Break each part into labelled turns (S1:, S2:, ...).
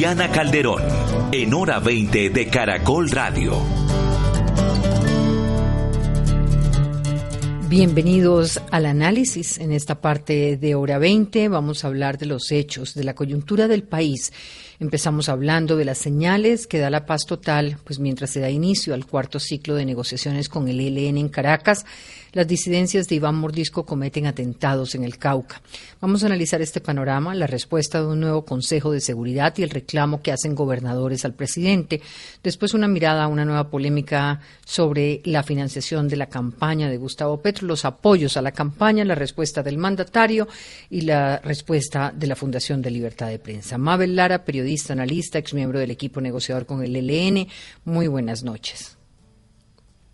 S1: Diana Calderón, en hora 20 de Caracol Radio.
S2: Bienvenidos al análisis. En esta parte de hora 20 vamos a hablar de los hechos, de la coyuntura del país Empezamos hablando de las señales que da la paz total, pues mientras se da inicio al cuarto ciclo de negociaciones con el ELN en Caracas, las disidencias de Iván Mordisco cometen atentados en el Cauca. Vamos a analizar este panorama, la respuesta de un nuevo Consejo de Seguridad y el reclamo que hacen gobernadores al presidente. Después una mirada a una nueva polémica sobre la financiación de la campaña de Gustavo Petro, los apoyos a la campaña, la respuesta del mandatario y la respuesta de la Fundación de Libertad de Prensa. Mabel Lara, periodista periodista, analista, ex miembro del equipo negociador con el ELN. Muy buenas noches.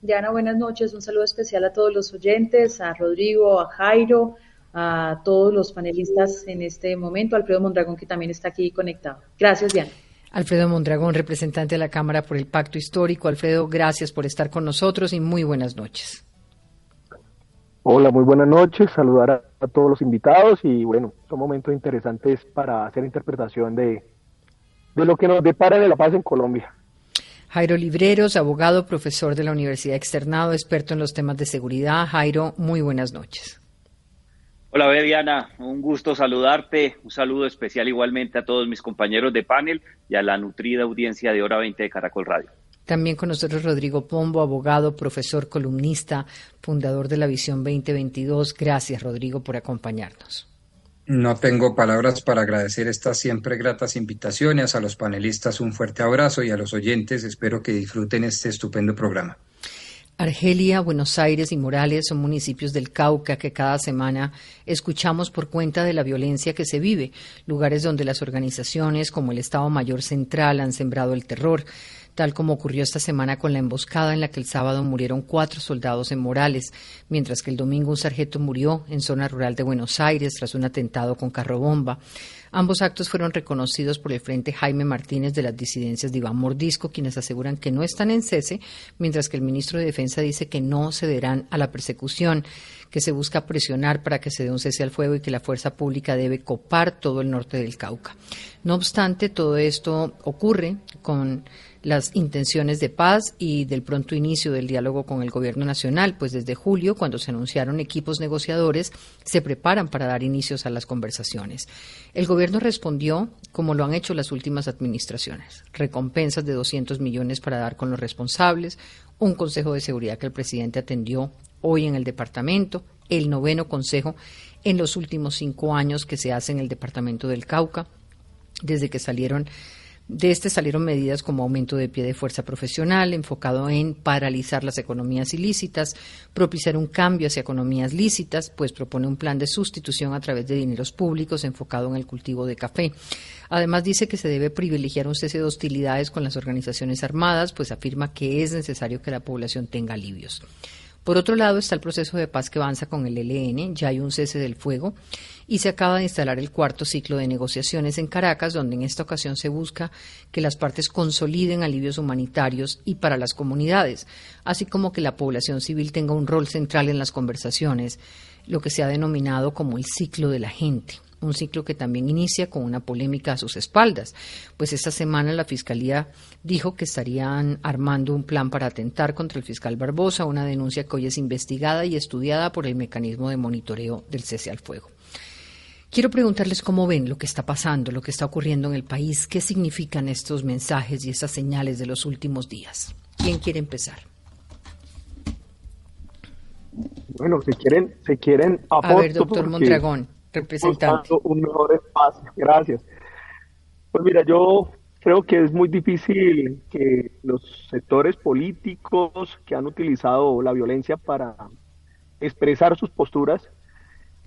S3: Diana, buenas noches. Un saludo especial a todos los oyentes, a Rodrigo, a Jairo, a todos los panelistas en este momento, Alfredo Mondragón, que también está aquí conectado. Gracias, Diana.
S2: Alfredo Mondragón, representante de la Cámara por el Pacto Histórico. Alfredo, gracias por estar con nosotros y muy buenas noches.
S4: Hola, muy buenas noches. Saludar a, a todos los invitados y bueno, son momentos interesantes para hacer interpretación de, de lo que nos depara de la paz en Colombia.
S2: Jairo Libreros, abogado, profesor de la Universidad Externado, experto en los temas de seguridad. Jairo, muy buenas noches.
S5: Hola, Diana, un gusto saludarte. Un saludo especial igualmente a todos mis compañeros de panel y a la nutrida audiencia de Hora 20 de Caracol Radio.
S2: También con nosotros Rodrigo Pombo, abogado, profesor, columnista, fundador de la Visión 2022. Gracias, Rodrigo, por acompañarnos.
S6: No tengo palabras para agradecer estas siempre gratas invitaciones. A los panelistas un fuerte abrazo y a los oyentes espero que disfruten este estupendo programa.
S2: Argelia, Buenos Aires y Morales son municipios del Cauca que cada semana escuchamos por cuenta de la violencia que se vive, lugares donde las organizaciones como el Estado Mayor Central han sembrado el terror tal como ocurrió esta semana con la emboscada en la que el sábado murieron cuatro soldados en Morales, mientras que el domingo un sargento murió en zona rural de Buenos Aires tras un atentado con carro bomba. Ambos actos fueron reconocidos por el Frente Jaime Martínez de las disidencias de Iván Mordisco, quienes aseguran que no están en cese, mientras que el ministro de Defensa dice que no cederán a la persecución, que se busca presionar para que se dé un cese al fuego y que la fuerza pública debe copar todo el norte del Cauca. No obstante, todo esto ocurre con las intenciones de paz y del pronto inicio del diálogo con el Gobierno Nacional, pues desde julio, cuando se anunciaron equipos negociadores, se preparan para dar inicios a las conversaciones. El Gobierno respondió como lo han hecho las últimas administraciones, recompensas de 200 millones para dar con los responsables, un Consejo de Seguridad que el presidente atendió hoy en el departamento, el noveno Consejo en los últimos cinco años que se hace en el departamento del Cauca, desde que salieron de este salieron medidas como aumento de pie de fuerza profesional, enfocado en paralizar las economías ilícitas, propiciar un cambio hacia economías lícitas, pues propone un plan de sustitución a través de dineros públicos enfocado en el cultivo de café. Además dice que se debe privilegiar un cese de hostilidades con las organizaciones armadas, pues afirma que es necesario que la población tenga alivios. Por otro lado está el proceso de paz que avanza con el ELN, ya hay un cese del fuego y se acaba de instalar el cuarto ciclo de negociaciones en Caracas, donde en esta ocasión se busca que las partes consoliden alivios humanitarios y para las comunidades, así como que la población civil tenga un rol central en las conversaciones, lo que se ha denominado como el ciclo de la gente un ciclo que también inicia con una polémica a sus espaldas, pues esta semana la Fiscalía dijo que estarían armando un plan para atentar contra el fiscal Barbosa, una denuncia que hoy es investigada y estudiada por el mecanismo de monitoreo del cese al fuego. Quiero preguntarles cómo ven lo que está pasando, lo que está ocurriendo en el país, qué significan estos mensajes y estas señales de los últimos días. ¿Quién quiere empezar?
S4: Bueno, si quieren, si quieren
S2: a ver, doctor Mondragón representante.
S4: Un mejor espacio. Gracias. Pues mira, yo creo que es muy difícil que los sectores políticos que han utilizado la violencia para expresar sus posturas,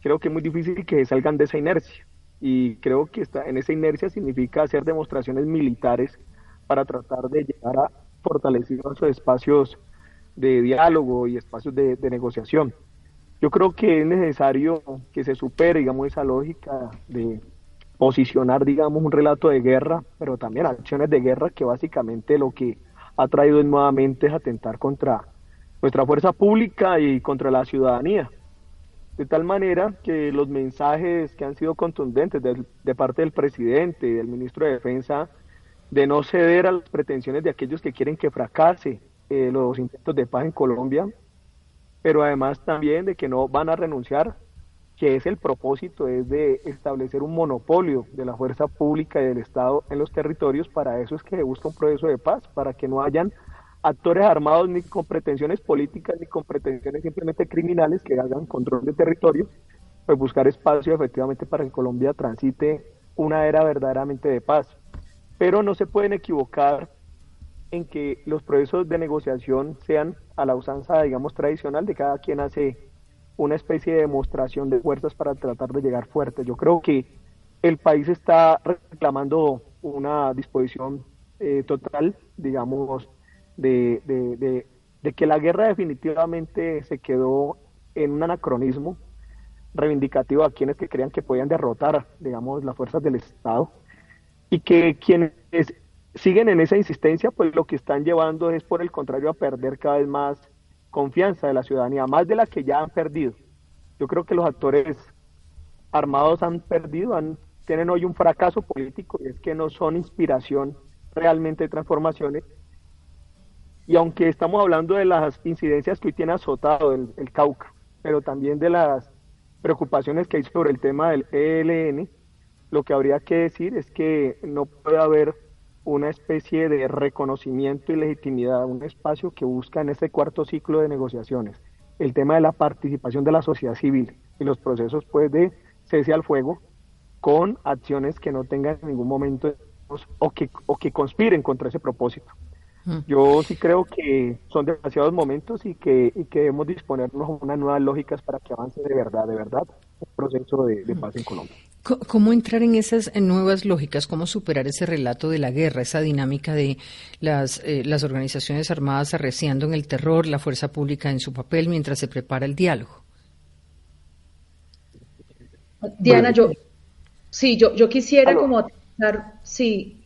S4: creo que es muy difícil que salgan de esa inercia. y creo que está en esa inercia significa hacer demostraciones militares para tratar de llegar a fortalecer nuestros espacios de diálogo y espacios de, negociación. Yo creo que es necesario que se supere, digamos, esa lógica de posicionar, digamos, un relato de guerra, pero también acciones de guerra que básicamente lo que ha traído nuevamente es atentar contra nuestra fuerza pública y contra la ciudadanía. De tal manera que los mensajes que han sido contundentes de, parte del presidente y del ministro de Defensa de no ceder a las pretensiones de aquellos que quieren que fracase eh, los intentos de paz en Colombia, pero además también de que no van a renunciar, que es el propósito, es de establecer un monopolio de la fuerza pública y del Estado en los territorios, para eso es que se busca un proceso de paz, para que no hayan actores armados ni con pretensiones políticas ni con pretensiones simplemente criminales que hagan control de territorio, pues buscar espacio efectivamente para que Colombia transite una era verdaderamente de paz. Pero no se pueden equivocar en que los procesos de negociación sean a la usanza, digamos, tradicional de cada quien hace una especie de demostración de fuerzas para tratar de llegar fuerte. Yo creo que el país está reclamando una disposición eh, total, digamos, de, que la guerra definitivamente se quedó en un anacronismo reivindicativo a quienes que creían que podían derrotar, digamos, las fuerzas del Estado y que quienes siguen en esa insistencia, pues lo que están llevando es por el contrario a perder cada vez más confianza de la ciudadanía, más de la que ya han perdido. Yo creo que los actores armados han perdido, han, tienen hoy un fracaso político y es que no son inspiración realmente de transformaciones y aunque estamos hablando de las incidencias que hoy tiene azotado el, Cauca, pero también de las preocupaciones que hay sobre el tema del ELN, lo que habría que decir es que no puede haber una especie de reconocimiento y legitimidad, un espacio que busca en este cuarto ciclo de negociaciones el tema de la participación de la sociedad civil y los procesos pues de cese al fuego con acciones que no tengan en ningún momento o que, o que conspiren contra ese propósito. Yo sí creo que son demasiados momentos y que, y que debemos disponernos unas nuevas lógicas para que avance de verdad, de verdad, el proceso de, paz en Colombia.
S2: ¿Cómo entrar en esas nuevas lógicas? ¿Cómo superar ese relato de la guerra, esa dinámica de las, eh, las organizaciones armadas arreciando en el terror, la fuerza pública en su papel mientras se prepara el diálogo?
S3: Diana, yo sí, yo, yo quisiera como sí,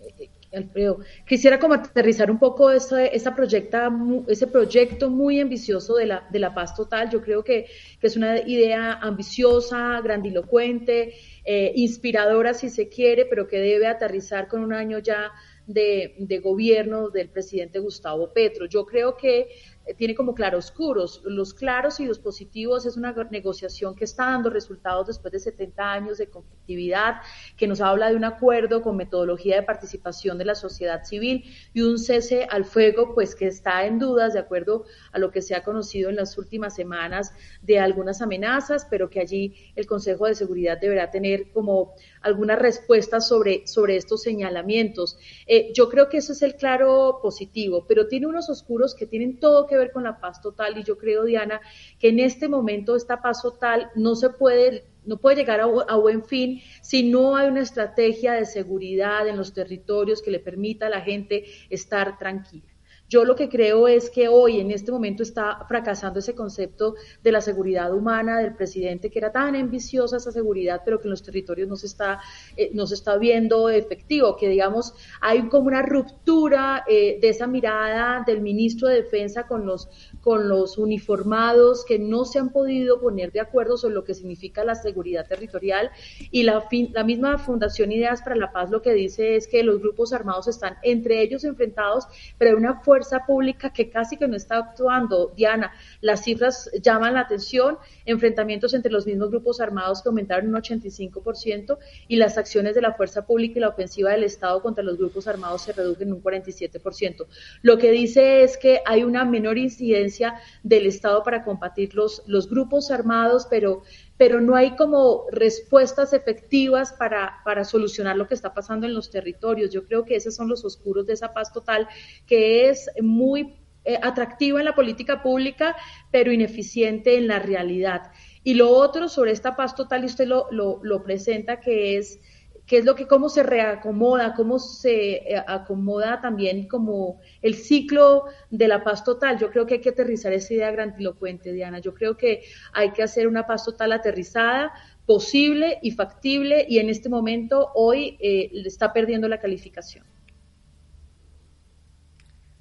S3: Alfredo. Quisiera como aterrizar un poco ese, esa proyecta, ese proyecto muy ambicioso de la, de la paz total. Yo creo que, que es una idea ambiciosa, grandilocuente, eh, inspiradora si se quiere, pero que debe aterrizar con un año ya de, de gobierno del presidente Gustavo Petro. Yo creo que tiene como claroscuros. Los claros y los positivos es una negociación que está dando resultados después de 70 años de conflictividad, que nos habla de un acuerdo con metodología de participación de la sociedad civil y un cese al fuego, pues que está en dudas de acuerdo a lo que se ha conocido en las últimas semanas de algunas amenazas, pero que allí el Consejo de Seguridad deberá tener como algunas respuestas sobre, sobre estos señalamientos. Eh, yo creo que eso es el claro positivo, pero tiene unos oscuros que tienen todo que ver con la paz total y yo creo, Diana, que en este momento esta paz total no se puede no puede llegar a, a, buen fin si no hay una estrategia de seguridad en los territorios que le permita a la gente estar tranquila. Yo lo que creo es que hoy, en este momento, está fracasando ese concepto de la seguridad humana del presidente, que era tan ambiciosa esa seguridad, pero que en los territorios no se está, eh, no se está viendo efectivo, que digamos, hay como una ruptura eh, de esa mirada del ministro de Defensa con los, con los uniformados que no se han podido poner de acuerdo sobre lo que significa la seguridad territorial. Y la, la misma Fundación Ideas para la Paz lo que dice es que los grupos armados están entre ellos enfrentados, pero hay una fuerza pública que casi que no está actuando. Diana, las cifras llaman la atención, enfrentamientos entre los mismos grupos armados que aumentaron un 85% y las acciones de la fuerza pública y la ofensiva del Estado contra los grupos armados se reducen en un 47%. Lo que dice es que hay una menor incidencia del Estado para combatir los grupos armados, pero pero no hay como respuestas efectivas para, para solucionar lo que está pasando en los territorios. Yo creo que esos son los oscuros de esa paz total, que es muy eh, atractiva en la política pública, pero ineficiente en la realidad. Y lo otro sobre esta paz total, y usted lo, lo, presenta, que es qué es lo que, cómo se reacomoda, cómo se eh, acomoda también como el ciclo de la paz total. Yo creo que hay que aterrizar esa idea grandilocuente, Diana. Yo creo que hay que hacer una paz total aterrizada, posible y factible, y en este momento hoy eh, está perdiendo la calificación.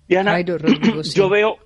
S5: Diana, yo veo,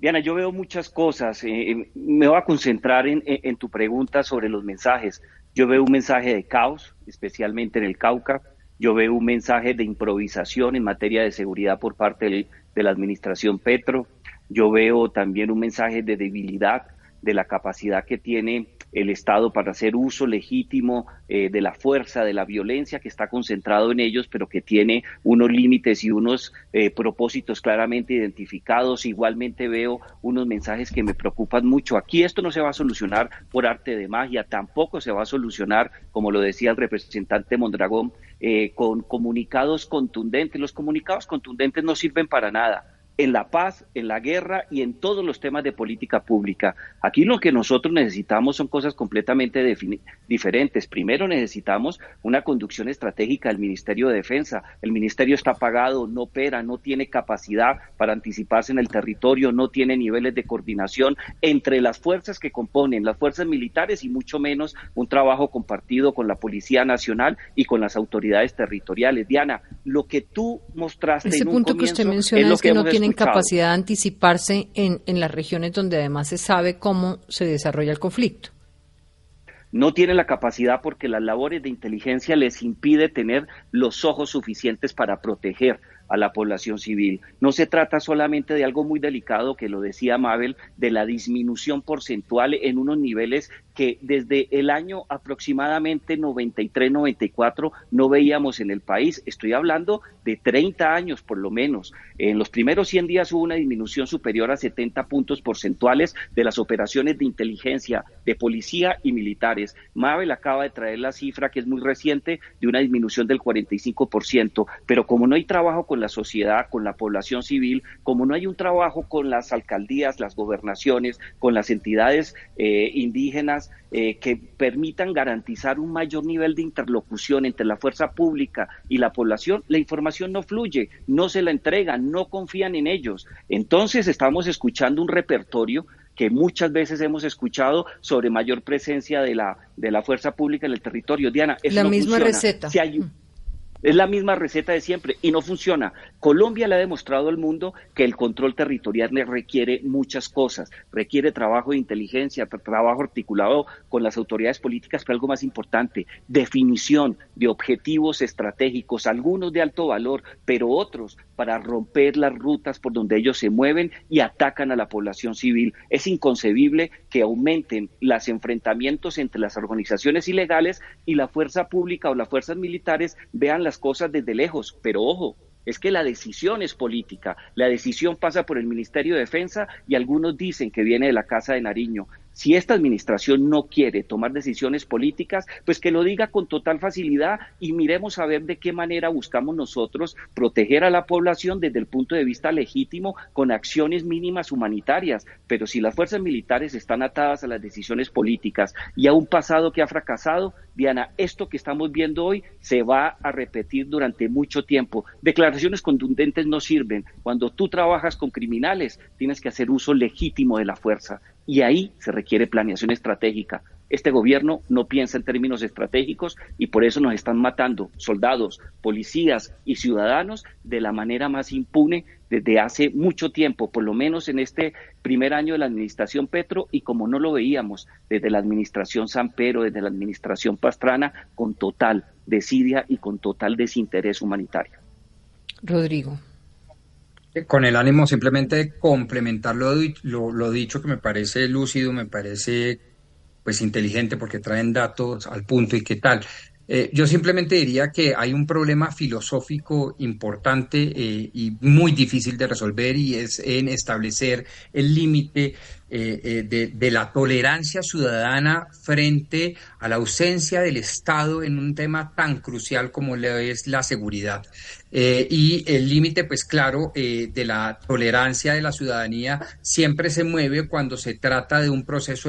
S5: Diana, yo veo muchas cosas. Eh, eh, me voy a concentrar en, tu pregunta sobre los mensajes. Yo veo un mensaje de caos, especialmente en el Cauca. Yo veo un mensaje de improvisación en materia de seguridad por parte de la administración Petro. Yo veo también un mensaje de debilidad de la capacidad que tiene el Estado para hacer uso legítimo eh, de la fuerza, de la violencia que está concentrado en ellos, pero que tiene unos límites y unos eh, propósitos claramente identificados. Igualmente veo unos mensajes que me preocupan mucho. Aquí esto no se va a solucionar por arte de magia, tampoco se va a solucionar, como lo decía el representante Mondragón, eh, con comunicados contundentes. Los comunicados contundentes no sirven para nada en la paz, en la guerra y en todos los temas de política pública. Aquí lo que nosotros necesitamos son cosas completamente diferentes. Primero necesitamos una conducción estratégica del Ministerio de Defensa. El Ministerio está pagado, no opera, no tiene capacidad para anticiparse en el territorio, no tiene niveles de coordinación entre las fuerzas que componen las fuerzas militares y mucho menos un trabajo compartido con la Policía Nacional y con las autoridades territoriales. Diana, lo que tú mostraste
S2: en un punto que usted menciona es, que, no tiene capacidad de anticiparse en, en las regiones donde además se sabe cómo se desarrolla el conflicto.
S5: No tiene la capacidad porque las labores de inteligencia les impide tener los ojos suficientes para proteger a la población civil. No se trata solamente de algo muy delicado, que lo decía Mabel, de la disminución porcentual en unos niveles que desde el año aproximadamente 93-94 no veíamos en el país. Estoy hablando de 30 años por lo menos. En los primeros 100 días hubo una disminución superior a 70 puntos porcentuales de las operaciones de inteligencia, de policía y militares. Mabel acaba de traer la cifra que es muy reciente de una disminución del 45%, pero como no hay trabajo con la sociedad, con la población civil, como no hay un trabajo con las alcaldías, las gobernaciones, con las entidades eh, indígenas eh, que permitan garantizar un mayor nivel de interlocución entre la fuerza pública y la población, la información no fluye, no se la entregan, no confían en ellos. Entonces estamos escuchando un repertorio que muchas veces hemos escuchado sobre mayor presencia de la, de la fuerza pública en el territorio. Diana, es
S2: la misma receta.
S5: Si hay, es la misma receta de siempre y no funciona. Colombia le ha demostrado al mundo que el control territorial requiere muchas cosas. Requiere trabajo de inteligencia, trabajo articulado con las autoridades políticas, pero algo más importante, definición de objetivos estratégicos, algunos de alto valor, pero otros para romper las rutas por donde ellos se mueven y atacan a la población civil. Es inconcebible que aumenten los enfrentamientos entre las organizaciones ilegales y la fuerza pública o las fuerzas militares vean las cosas desde lejos, pero ojo, es que la decisión es política. La decisión pasa por el Ministerio de Defensa y algunos dicen que viene de la Casa de Nariño. Si esta administración no quiere tomar decisiones políticas, pues que lo diga con total facilidad y miremos a ver de qué manera buscamos nosotros proteger a la población desde el punto de vista legítimo con acciones mínimas humanitarias. Pero si las fuerzas militares están atadas a las decisiones políticas y a un pasado que ha fracasado, Diana, esto que estamos viendo hoy se va a repetir durante mucho tiempo. Declaraciones contundentes no sirven. Cuando tú trabajas con criminales, tienes que hacer uso legítimo de la fuerza y ahí se requiere planeación estratégica. Este gobierno no piensa en términos estratégicos y por eso nos están matando soldados, policías y ciudadanos de la manera más impune desde hace mucho tiempo, por lo menos en este primer año de la administración Petro y como no lo veíamos desde la administración San Pedro, desde la administración Pastrana, con total desidia y con total desinterés humanitario.
S2: Rodrigo
S6: con el ánimo simplemente de complementar lo, lo, dicho, que me parece lúcido, me parece pues inteligente porque traen datos al punto y qué tal. Eh, yo simplemente diría que hay un problema filosófico importante eh, y muy difícil de resolver y es en establecer el límite eh, de, la tolerancia ciudadana frente a la ausencia del Estado en un tema tan crucial como es la seguridad. y el límite, pues claro, de la tolerancia de la ciudadanía siempre se mueve cuando se trata de un proceso.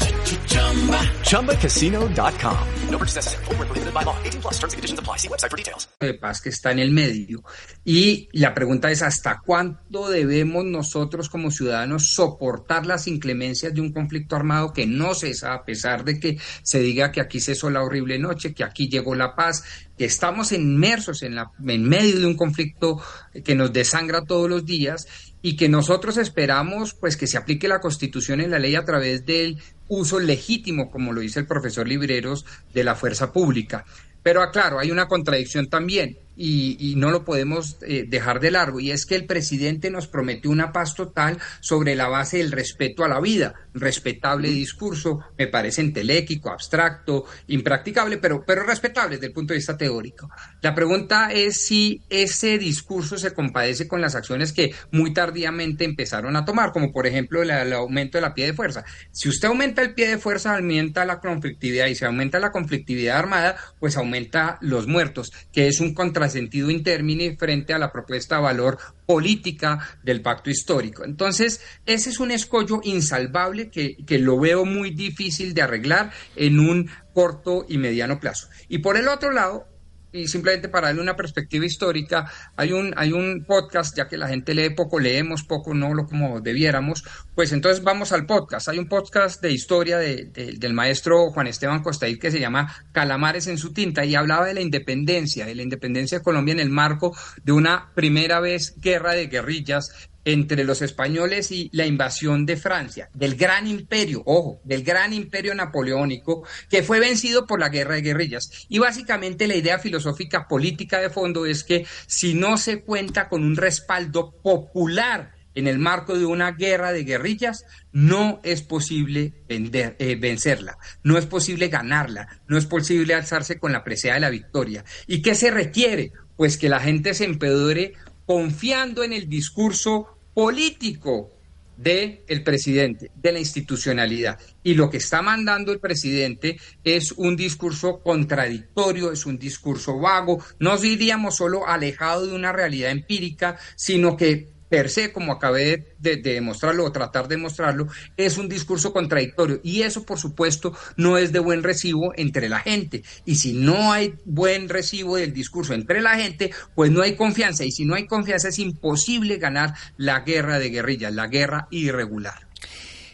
S7: ChumbaCasino.com. No purchase necessary. Full prohibited by law. 18 plus terms and conditions apply. See website for details.
S6: De paz que está en el medio. Y la pregunta es ¿hasta cuánto debemos nosotros como ciudadanos soportar las inclemencias de un conflicto armado que no cesa a pesar de que se diga que aquí cesó la horrible noche, que aquí llegó la paz, que estamos inmersos en, la, en medio de un conflicto que nos desangra todos los días y que nosotros esperamos pues que se aplique la constitución y la ley a través del uso legítimo, como lo dice el profesor Libreros, de la fuerza pública. Pero aclaro, hay una contradicción también y, no lo podemos eh, dejar de largo, y es que el presidente nos prometió una paz total sobre la base del respeto a la vida. Respetable discurso, me parece entelequico, abstracto, impracticable, pero, pero respetable desde el punto de vista teórico. La pregunta es si ese discurso se compadece con las acciones que muy tardíamente empezaron a tomar, como por ejemplo el, el aumento de la pie de fuerza. Si usted aumenta el pie de fuerza, aumenta la conflictividad, y si aumenta la conflictividad armada, pues aumenta los muertos, que es un contrasentido sentido intermine frente a la propuesta de valor política del pacto histórico. Entonces, ese es un escollo insalvable que, que lo veo muy difícil de arreglar en un corto y mediano plazo. Y por el otro lado, y simplemente para darle una perspectiva histórica, hay un, hay un podcast, ya que la gente lee poco, leemos poco, no lo como debiéramos, pues entonces vamos al podcast. Hay un podcast de historia de, del maestro Juan Esteban Costaíz que se llama Calamares en su tinta y hablaba de la independencia, de la independencia de Colombia en el marco de una primera vez guerra de guerrillas entre los españoles y la invasión de Francia, del gran imperio, ojo, del gran imperio napoleónico, que fue vencido por la guerra de guerrillas. Y básicamente la idea filosófica política de fondo es que si no se cuenta con un respaldo popular en el marco de una guerra de guerrillas, no es posible eh, vencerla, no es posible ganarla, no es posible alzarse con la presea de la victoria. ¿Y qué se requiere? Pues que la gente se empedore confiando en el discurso político del el presidente, de la institucionalidad. Y lo que está mandando el presidente es un discurso contradictorio, es un discurso vago, no diríamos solo alejado de una realidad empírica, sino que per se, como acabé de, demostrarlo o tratar de demostrarlo, es un discurso contradictorio. Y eso, por supuesto, no es de buen recibo entre la gente. Y si no hay buen recibo del discurso entre la gente, pues no hay confianza. Y si no hay confianza, es imposible ganar la guerra de guerrillas, la guerra irregular.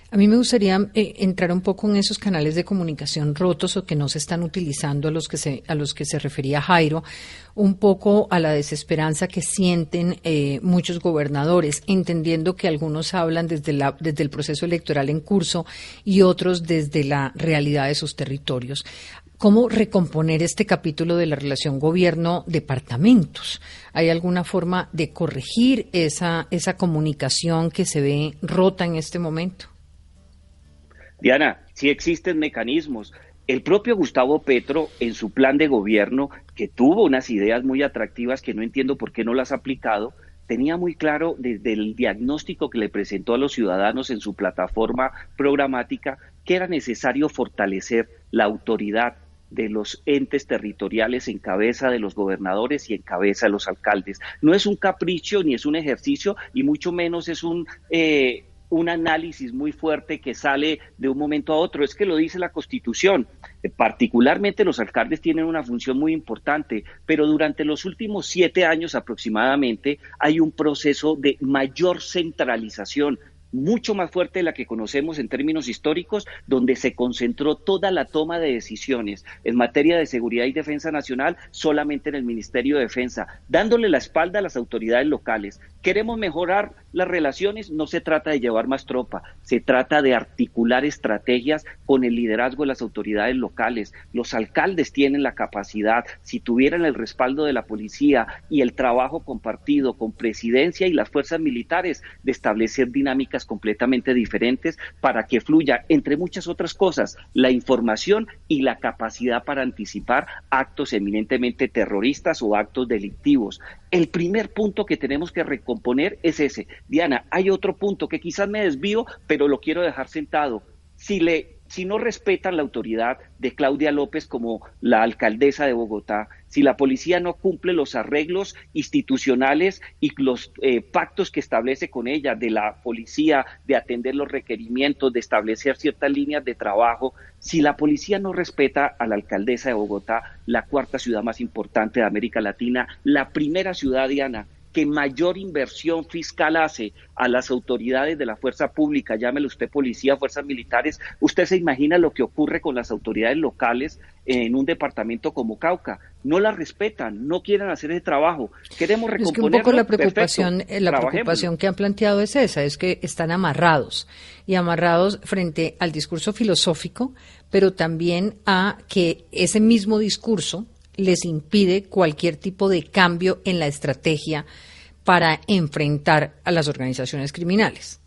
S2: A mí me gustaría eh, entrar un poco en esos canales de comunicación rotos o que no se están utilizando a los que se, a los que se refería Jairo, un poco a la desesperanza que sienten eh, muchos gobernadores, entendiendo que algunos hablan desde, la, desde el proceso electoral en curso y otros desde la realidad de sus territorios. ¿Cómo recomponer este capítulo de la relación gobierno-departamentos? ¿Hay alguna forma de corregir esa, esa comunicación que se ve rota en este momento?
S5: Diana, sí existen mecanismos. El propio Gustavo Petro, en su plan de gobierno, que tuvo unas ideas muy atractivas que no entiendo por qué no las ha aplicado, tenía muy claro desde el diagnóstico que le presentó a los ciudadanos en su plataforma programática que era necesario fortalecer la autoridad de los entes territoriales en cabeza de los gobernadores y en cabeza de los alcaldes. No es un capricho ni es un ejercicio y mucho menos es un eh, un análisis muy fuerte que sale de un momento a otro. Es que lo dice la Constitución. Eh, particularmente los alcaldes tienen una función muy importante, pero durante los últimos siete años aproximadamente hay un proceso de mayor centralización mucho más fuerte de la que conocemos en términos históricos, donde se concentró toda la toma de decisiones en materia de seguridad y defensa nacional solamente en el Ministerio de Defensa, dándole la espalda a las autoridades locales. Queremos mejorar las relaciones, no se trata de llevar más tropa, se trata de articular estrategias con el liderazgo de las autoridades locales. Los alcaldes tienen la capacidad, si tuvieran el respaldo de la policía y el trabajo compartido con presidencia y las fuerzas militares, de establecer dinámicas completamente diferentes para que fluya, entre muchas otras cosas, la información y la capacidad para anticipar actos eminentemente terroristas o actos delictivos. El primer punto que tenemos que recomponer es ese. Diana, hay otro punto que quizás me desvío, pero lo quiero dejar sentado. Si le si no respetan la autoridad de Claudia López como la alcaldesa de Bogotá, si la policía no cumple los arreglos institucionales y los eh, pactos que establece con ella de la policía, de atender los requerimientos, de establecer ciertas líneas de trabajo, si la policía no respeta a la alcaldesa de Bogotá, la cuarta ciudad más importante de América Latina, la primera ciudad, Diana, que mayor inversión fiscal hace a las autoridades de la fuerza pública, llámelo usted policía, fuerzas militares, usted se imagina lo que ocurre con las autoridades locales en un departamento como Cauca. No la respetan, no quieren hacer ese trabajo. Queremos recomponer. Es que un
S2: poco la preocupación, eh, la preocupación que han planteado es esa, es que están amarrados y amarrados frente al discurso filosófico, pero también a que ese mismo discurso les impide cualquier tipo de cambio en la estrategia para enfrentar a las organizaciones criminales.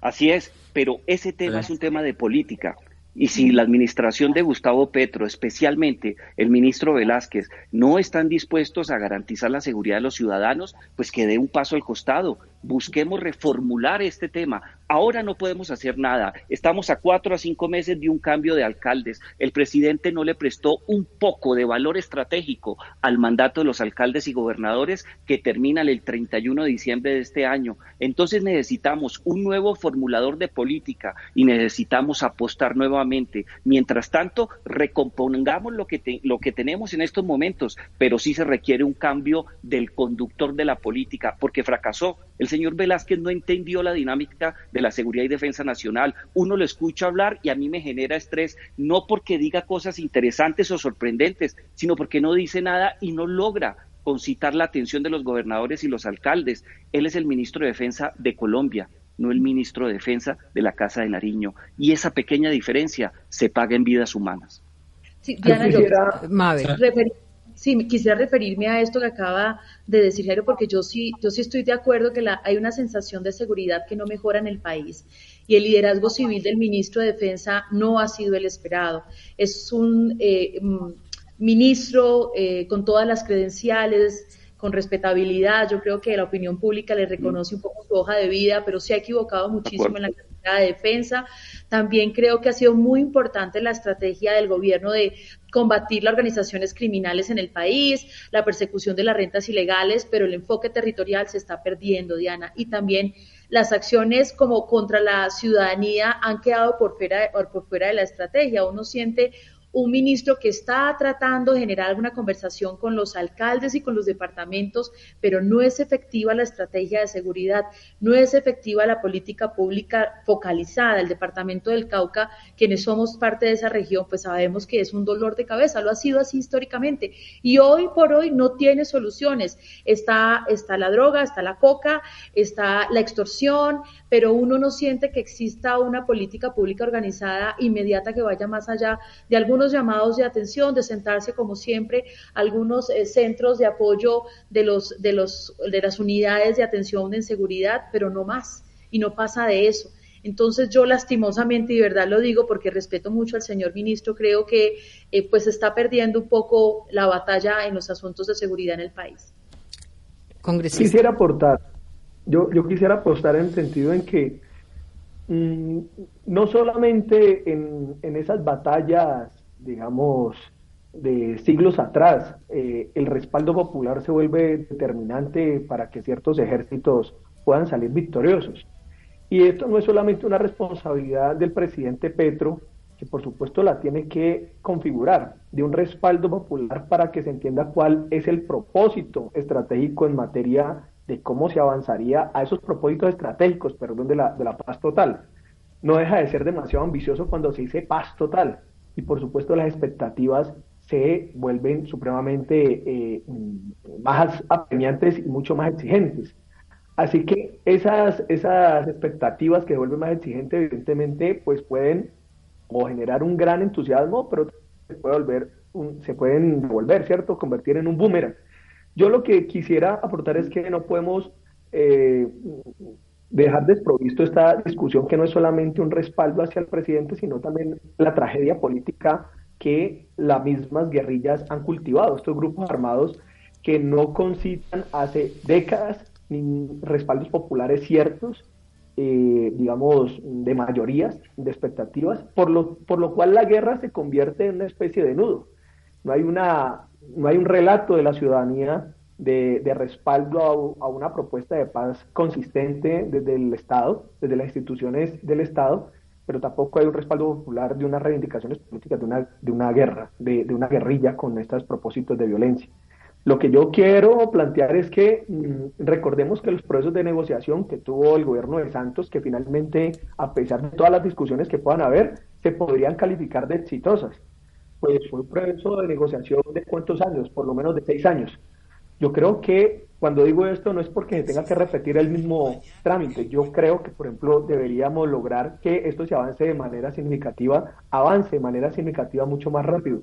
S5: Así es, pero ese tema es un tema de política. Y si la administración de Gustavo Petro, especialmente el ministro Velázquez, no están dispuestos a garantizar la seguridad de los ciudadanos, pues que dé un paso al costado. Busquemos reformular este tema. Ahora no podemos hacer nada. Estamos a cuatro a cinco meses de un cambio de alcaldes. El presidente no le prestó un poco de valor estratégico al mandato de los alcaldes y gobernadores que terminan el 31 de diciembre de este año. Entonces necesitamos un nuevo formulador de política y necesitamos apostar nuevamente. Mientras tanto, recompongamos lo que, lo que tenemos en estos momentos, pero sí se requiere un cambio del conductor de la política porque fracasó. El señor Velázquez no entendió la dinámica de la seguridad y defensa nacional. Uno lo escucha hablar y a mí me genera estrés, no porque diga cosas interesantes o sorprendentes, sino porque no dice nada y no logra concitar la atención de los gobernadores y los alcaldes. Él es el ministro de Defensa de Colombia, no el ministro de Defensa de la Casa de Nariño. Y esa pequeña diferencia se paga en vidas humanas.
S3: Sí, Diana, yo, Sí, quisiera referirme a esto que acaba de decir Jairo, porque yo sí, yo sí estoy de acuerdo que la, hay una sensación de seguridad que no mejora en el país y el liderazgo civil del ministro de Defensa no ha sido el esperado. Es un eh, mm, ministro eh, con todas las credenciales, con respetabilidad. Yo creo que la opinión pública le reconoce un poco su hoja de vida, pero se ha equivocado muchísimo en la de defensa. También creo que ha sido muy importante la estrategia del gobierno de combatir las organizaciones criminales en el país, la persecución de las rentas ilegales, pero el enfoque territorial se está perdiendo, Diana. Y también las acciones como contra la ciudadanía han quedado por fuera, por fuera de la estrategia. Uno siente un ministro que está tratando de generar alguna conversación con los alcaldes y con los departamentos, pero no es efectiva la estrategia de seguridad, no es efectiva la política pública focalizada. El departamento del Cauca, quienes somos parte de esa región, pues sabemos que es un dolor de cabeza, lo ha sido así históricamente y hoy por hoy no tiene soluciones. Está, está la droga, está la coca, está la extorsión, pero uno no siente que exista una política pública organizada inmediata que vaya más allá de algunos llamados de atención, de sentarse como siempre algunos eh, centros de apoyo de los de los de las unidades de atención en seguridad, pero no más y no pasa de eso. Entonces yo lastimosamente y verdad lo digo porque respeto mucho al señor ministro, creo que eh, pues está perdiendo un poco la batalla en los asuntos de seguridad en el país.
S4: Quisiera aportar yo, yo quisiera apostar en el sentido en que mm, no solamente en, en, esas batallas, digamos, de siglos atrás, eh, el respaldo popular se vuelve determinante para que ciertos ejércitos puedan salir victoriosos. Y esto no es solamente una responsabilidad del presidente Petro, que por supuesto la tiene que configurar, de un respaldo popular para que se entienda cuál es el propósito estratégico en materia de cómo se avanzaría a esos propósitos estratégicos, perdón, de la, de la paz total. No deja de ser demasiado ambicioso cuando se dice paz total. Y por supuesto las expectativas se vuelven supremamente eh, más apremiantes y mucho más exigentes. Así que esas, esas expectativas que se vuelven más exigentes, evidentemente, pues pueden o generar un gran entusiasmo, pero se, puede volver se pueden devolver, ¿cierto? Convertir en un boomerang. Yo lo que quisiera aportar es que no podemos eh, dejar desprovisto esta discusión que no es solamente un respaldo hacia el presidente, sino también la tragedia política que las mismas guerrillas han cultivado, estos grupos armados que no concitan hace décadas ni respaldos populares ciertos, eh, digamos, de mayorías, de expectativas, por lo, por lo cual la guerra se convierte en una especie de nudo. No hay, una, no hay un relato de la ciudadanía de, respaldo a, una propuesta de paz consistente desde el Estado, desde las instituciones del Estado, pero tampoco hay un respaldo popular de unas reivindicaciones políticas de una, de una guerra, de, una guerrilla con estos propósitos de violencia. Lo que yo quiero plantear es que mm, recordemos que los procesos de negociación que tuvo el gobierno de Santos, que finalmente, a pesar de todas las discusiones que puedan haber, se podrían calificar de exitosas. Pues fue un proceso de negociación de cuántos años, por lo menos de seis años. Yo creo que cuando digo esto no es porque se tenga que repetir el mismo trámite. Yo creo que, por ejemplo, deberíamos lograr que esto se avance de manera significativa, avance de manera significativa mucho más rápido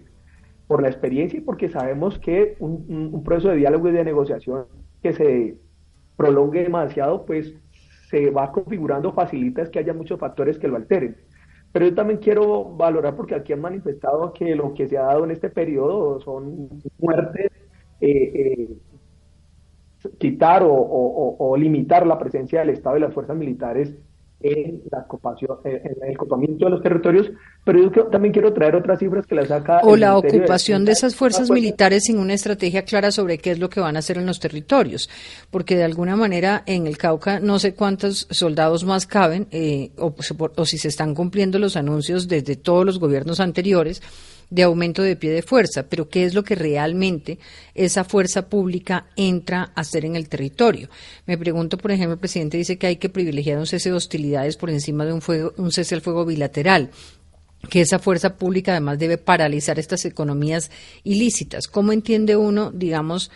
S4: por la experiencia y porque sabemos que un, proceso de diálogo y de negociación que se prolongue demasiado, pues se va configurando, facilita que haya muchos factores que lo alteren. Pero yo también quiero valorar, porque aquí han manifestado que lo que se ha dado en este periodo son muertes, eh, eh, quitar o, limitar la presencia del Estado y las fuerzas militares en, la ocupación, en el ocupamiento de los territorios, pero yo también quiero traer otras cifras que las saca.
S2: O la ocupación de, esas fuerzas militares sin una estrategia clara sobre qué es lo que van a hacer en los territorios, porque de alguna manera en el Cauca no sé cuántos soldados más caben, eh, o, o si se están cumpliendo los anuncios desde todos los gobiernos anteriores de aumento de pie de fuerza, pero ¿qué es lo que realmente esa fuerza pública entra a hacer en el territorio? Me pregunto, por ejemplo, el presidente dice que hay que privilegiar un cese de hostilidades por encima de un, fuego, un cese al fuego bilateral que esa fuerza pública además debe paralizar estas economías ilícitas. ¿Cómo entiende uno, digamos,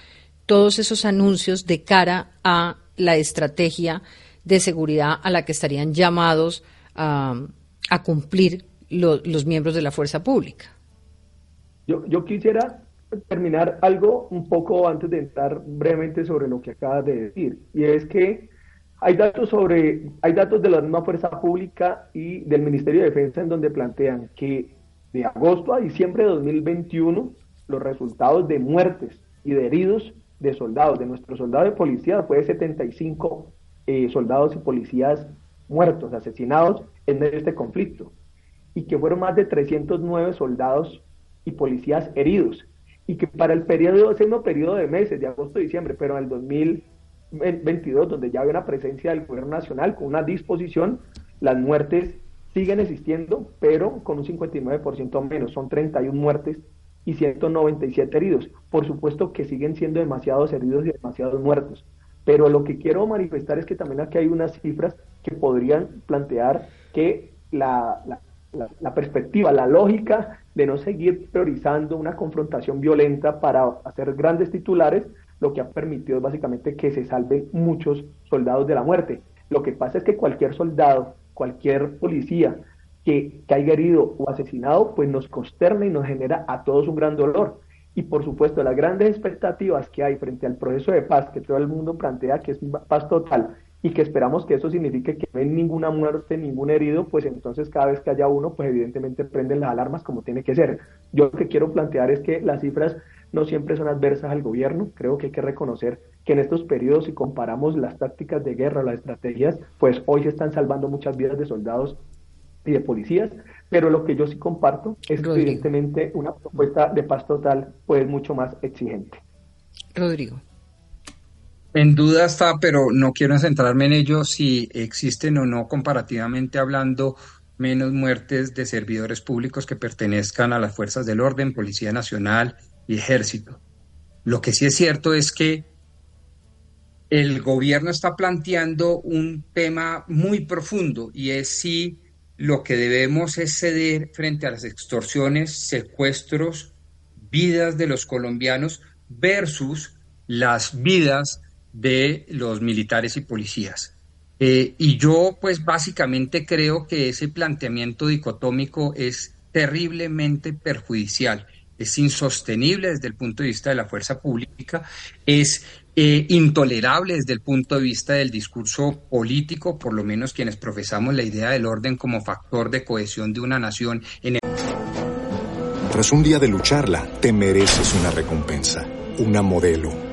S2: todos esos anuncios de cara a la estrategia de seguridad a la que estarían llamados a, cumplir los miembros de la fuerza pública?
S4: Yo, yo quisiera terminar algo un poco antes de entrar brevemente sobre lo que acabas de decir, y es que hay datos sobre, hay datos de la misma fuerza pública y del Ministerio de Defensa en donde plantean que de agosto a diciembre de 2021 los resultados de muertes y de heridos de soldados, de nuestros soldados de policía, fue de 75 eh, soldados y policías muertos, asesinados en medio este conflicto, y que fueron más de 309 soldados y policías heridos, y que para el periodo, ese mismo periodo de meses, de agosto a diciembre, pero en el 2022, donde ya había una presencia del gobierno nacional con una disposición, las muertes siguen existiendo, pero con un 59% menos, son 31 muertes y 197 heridos. Por supuesto que siguen siendo demasiados heridos y demasiados muertos, pero lo que quiero manifestar es que también aquí hay unas cifras que podrían plantear que la, la, la perspectiva, la lógica de no seguir priorizando una confrontación violenta para hacer grandes titulares, lo que ha permitido es básicamente que se salven muchos soldados de la muerte. Lo que pasa es que cualquier soldado, cualquier policía que, haya herido o asesinado, pues nos consterna y nos genera a todos un gran dolor. Y por supuesto, las grandes expectativas que hay frente al proceso de paz que todo el mundo plantea, que es paz total, y que esperamos que eso signifique que no hay ninguna muerte, ningún herido, pues entonces cada vez que haya uno, pues evidentemente prenden las alarmas como tiene que ser. Yo lo que quiero plantear es que las cifras no siempre son adversas al gobierno, creo que hay que reconocer que en estos periodos, si comparamos las tácticas de guerra, las estrategias, pues hoy se están salvando muchas vidas de soldados y de policías, pero lo que yo sí comparto es que evidentemente una propuesta de paz total pues mucho más exigente.
S2: Rodrigo.
S6: En duda está, pero no quiero centrarme en ello si existen o no comparativamente hablando menos muertes de servidores públicos que pertenezcan a las fuerzas del orden, Policía Nacional y Ejército. Lo que sí es cierto es que el gobierno está planteando un tema muy profundo y es si lo que debemos es ceder frente a las extorsiones, secuestros, vidas de los colombianos versus las vidas de los militares y policías. Eh, y yo pues básicamente creo que ese planteamiento dicotómico es terriblemente perjudicial, es insostenible desde el punto de vista de la fuerza pública, es eh, intolerable desde el punto de vista del discurso político, por lo menos quienes profesamos la idea del orden como factor de cohesión de una nación. En
S8: Tras un día de lucharla, te mereces una recompensa, una modelo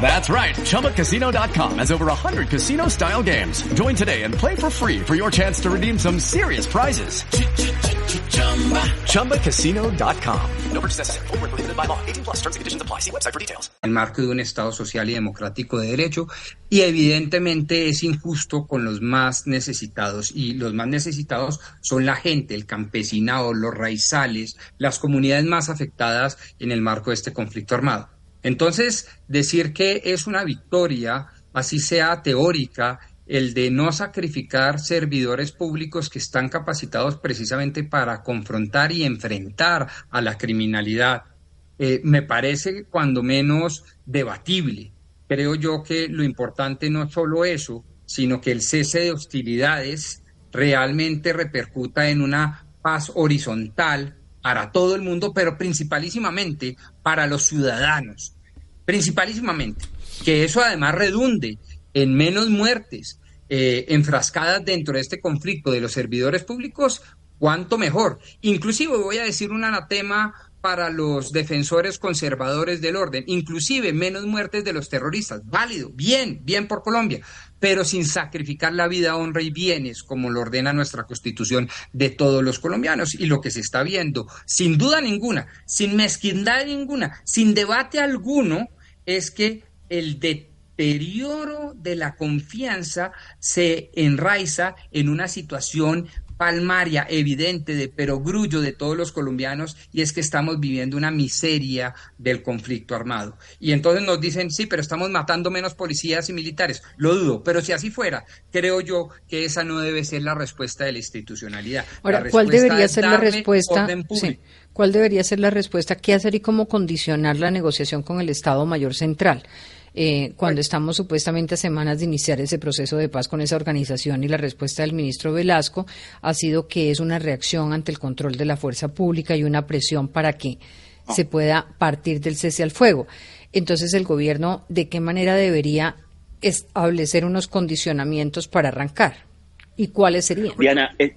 S7: That's right. ChumbaCasino.com has over 100 casino style games. Join today and play for free for your chance to redeem some serious prizes. ChumbaCasino.com. No purchase necessary. Full prohibited by law. 18 plus terms and conditions apply. See website for details.
S6: El marco de un Estado social y democrático de derecho y evidentemente es injusto con los más necesitados y los más necesitados son la gente, el campesinado, los raizales, las comunidades más afectadas en el marco de este conflicto armado. Entonces, decir que es una victoria, así sea teórica, el de no sacrificar servidores públicos que están capacitados precisamente para confrontar y enfrentar a la criminalidad, eh, me parece cuando menos debatible. Creo yo que lo importante no es solo eso, sino que el cese de hostilidades realmente repercuta en una paz horizontal para todo el mundo, pero principalísimamente para los ciudadanos. Principalísimamente. Que eso además redunde en menos muertes eh, enfrascadas dentro de este conflicto de los servidores públicos, cuanto mejor. Inclusive voy a decir un anatema para los defensores conservadores del orden, inclusive menos muertes de los terroristas. Válido, bien, bien por Colombia, pero sin sacrificar la vida, honra y bienes, como lo ordena nuestra constitución de todos los colombianos. Y lo que se está viendo, sin duda ninguna, sin mezquindad ninguna, sin debate alguno, es que el deterioro de la confianza se enraiza en una situación palmaria, evidente, de perogrullo de todos los colombianos, y es que estamos viviendo una miseria del conflicto armado. Y entonces nos dicen, sí, pero estamos matando menos policías y militares. Lo dudo, pero si así fuera, creo yo que esa no debe ser la respuesta de la institucionalidad.
S2: Ahora, ¿cuál debería ser la respuesta? ¿Cuál debería ser la respuesta? ¿Qué hacer y cómo condicionar la negociación con el Estado Mayor Central? Eh, cuando estamos supuestamente a semanas de iniciar ese proceso de paz con esa organización y la respuesta del ministro Velasco ha sido que es una reacción ante el control de la fuerza pública y una presión para que ah. se pueda partir del cese al fuego. Entonces, el gobierno, ¿de qué manera debería establecer unos condicionamientos para arrancar? ¿Y cuáles serían?
S5: Diana, eh,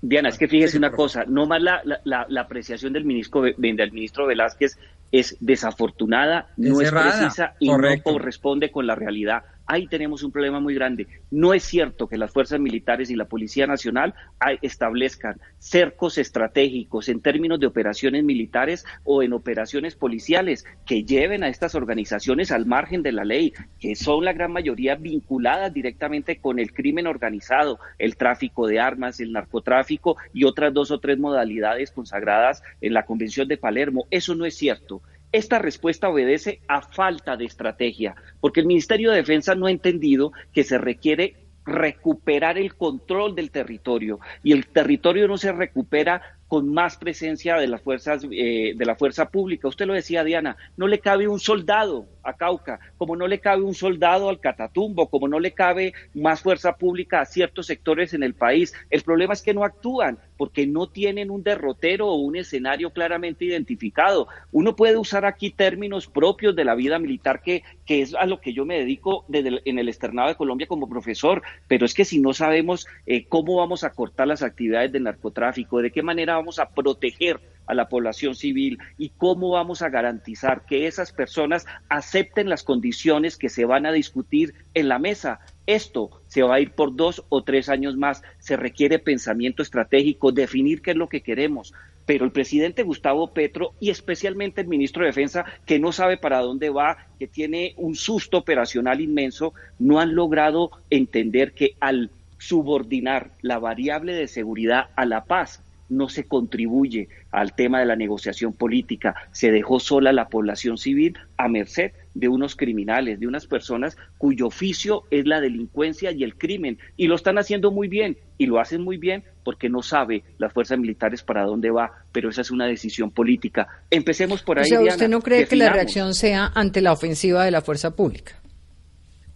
S5: Diana, es que fíjese una cosa, no más la, la, la apreciación del ministro, del ministro Velázquez es desafortunada, no es precisa y no corresponde con la realidad ahí tenemos un problema muy grande. No es cierto que las fuerzas militares y la Policía Nacional establezcan cercos estratégicos en términos de operaciones militares o en operaciones policiales que lleven a estas organizaciones al margen de la ley, que son la gran mayoría vinculadas directamente con el crimen organizado, el tráfico de armas, el narcotráfico y otras dos o tres modalidades consagradas en la Convención de Palermo. Eso no es cierto. Esta respuesta obedece a falta de estrategia, porque el Ministerio de Defensa no ha entendido que se requiere recuperar el control del territorio y el territorio no se recupera con más presencia de las fuerzas eh, de la fuerza pública. Usted lo decía, Diana, no le cabe un soldado a Cauca, como no le cabe un soldado al Catatumbo, como no le cabe más fuerza pública a ciertos sectores en el país. El problema es que no actúan porque no tienen un derrotero o un escenario claramente identificado. Uno puede usar aquí términos propios de la vida militar, que, que es a lo que yo me dedico desde en el externado de Colombia como profesor, pero es que si no sabemos eh, cómo vamos a cortar las actividades del narcotráfico, de qué manera vamos a proteger a la población civil y cómo vamos a garantizar que esas personas acepten las condiciones que se van a discutir en la mesa. Esto se va a ir por dos o tres años más. Se requiere pensamiento estratégico, definir qué es lo que queremos. Pero el presidente Gustavo Petro y especialmente el ministro de Defensa, que no sabe para dónde va, que tiene un susto operacional inmenso, no han logrado entender que al subordinar la variable de seguridad a la paz, no se contribuye al tema de la negociación política, se dejó sola la población civil a merced de unos criminales, de unas personas cuyo oficio es la delincuencia y el crimen, y lo están haciendo muy bien, y lo hacen muy bien porque no sabe las fuerzas militares para dónde va, pero esa es una decisión política. Empecemos por ahí.
S2: O sea, ¿usted no cree que la reacción sea ante la ofensiva de la fuerza pública?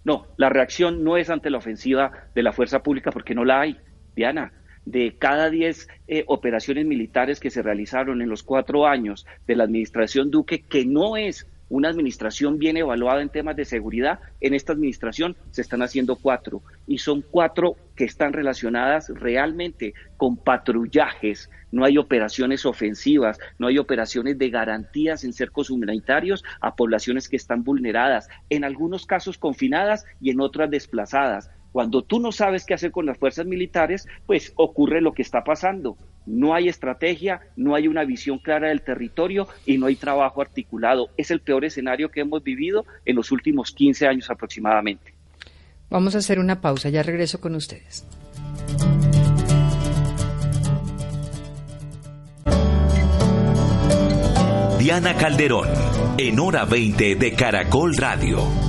S5: No, la reacción no es ante la ofensiva de la fuerza pública porque no la hay, Diana de cada 10 eh, operaciones militares que se realizaron en los cuatro años de la administración Duque, que no es una administración bien evaluada en temas de seguridad, en esta administración se están haciendo cuatro y son cuatro que están relacionadas realmente con patrullajes. No hay operaciones ofensivas, no hay operaciones de garantías en cercos humanitarios a poblaciones que están vulneradas, en algunos casos confinadas y en otras desplazadas. Cuando tú no sabes qué hacer con las fuerzas militares, pues ocurre lo que está pasando. No hay estrategia, no hay una visión clara del territorio y no hay trabajo articulado. Es el peor escenario que hemos vivido en los últimos 15 años aproximadamente.
S2: Vamos a hacer una pausa, ya regreso con ustedes.
S1: Diana Calderón, en hora 20 de Caracol Radio.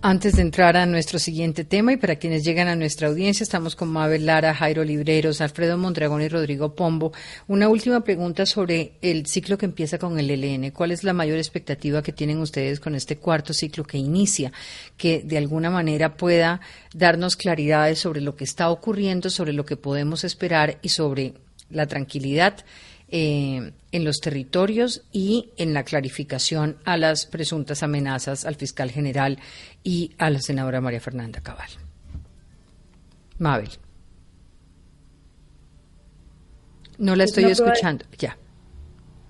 S2: Antes de entrar a nuestro siguiente tema y para quienes llegan a nuestra audiencia, estamos con Mabel Lara, Jairo Libreros, Alfredo Mondragón y Rodrigo Pombo. Una última pregunta sobre el ciclo que empieza con el LN. ¿Cuál es la mayor expectativa que tienen ustedes con este cuarto ciclo que inicia? Que de alguna manera pueda darnos claridades sobre lo que está ocurriendo, sobre lo que podemos esperar y sobre la tranquilidad eh, en los territorios y en la clarificación a las presuntas amenazas al fiscal general y a la senadora María Fernanda Cabal. Mabel. No la estoy escuchando, ya.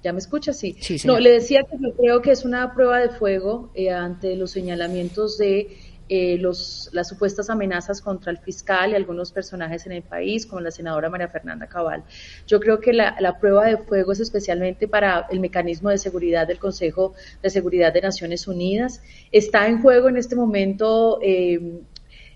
S3: ¿Ya me escucha? Sí. no, le decía que yo creo que es una prueba de fuego eh, ante los señalamientos de eh, los, las supuestas amenazas contra el fiscal y algunos personajes en el país, como la senadora María Fernanda Cabal. Yo creo que la, la, prueba de fuego es especialmente para el mecanismo de seguridad del Consejo de Seguridad de Naciones Unidas. Está en juego en este momento eh,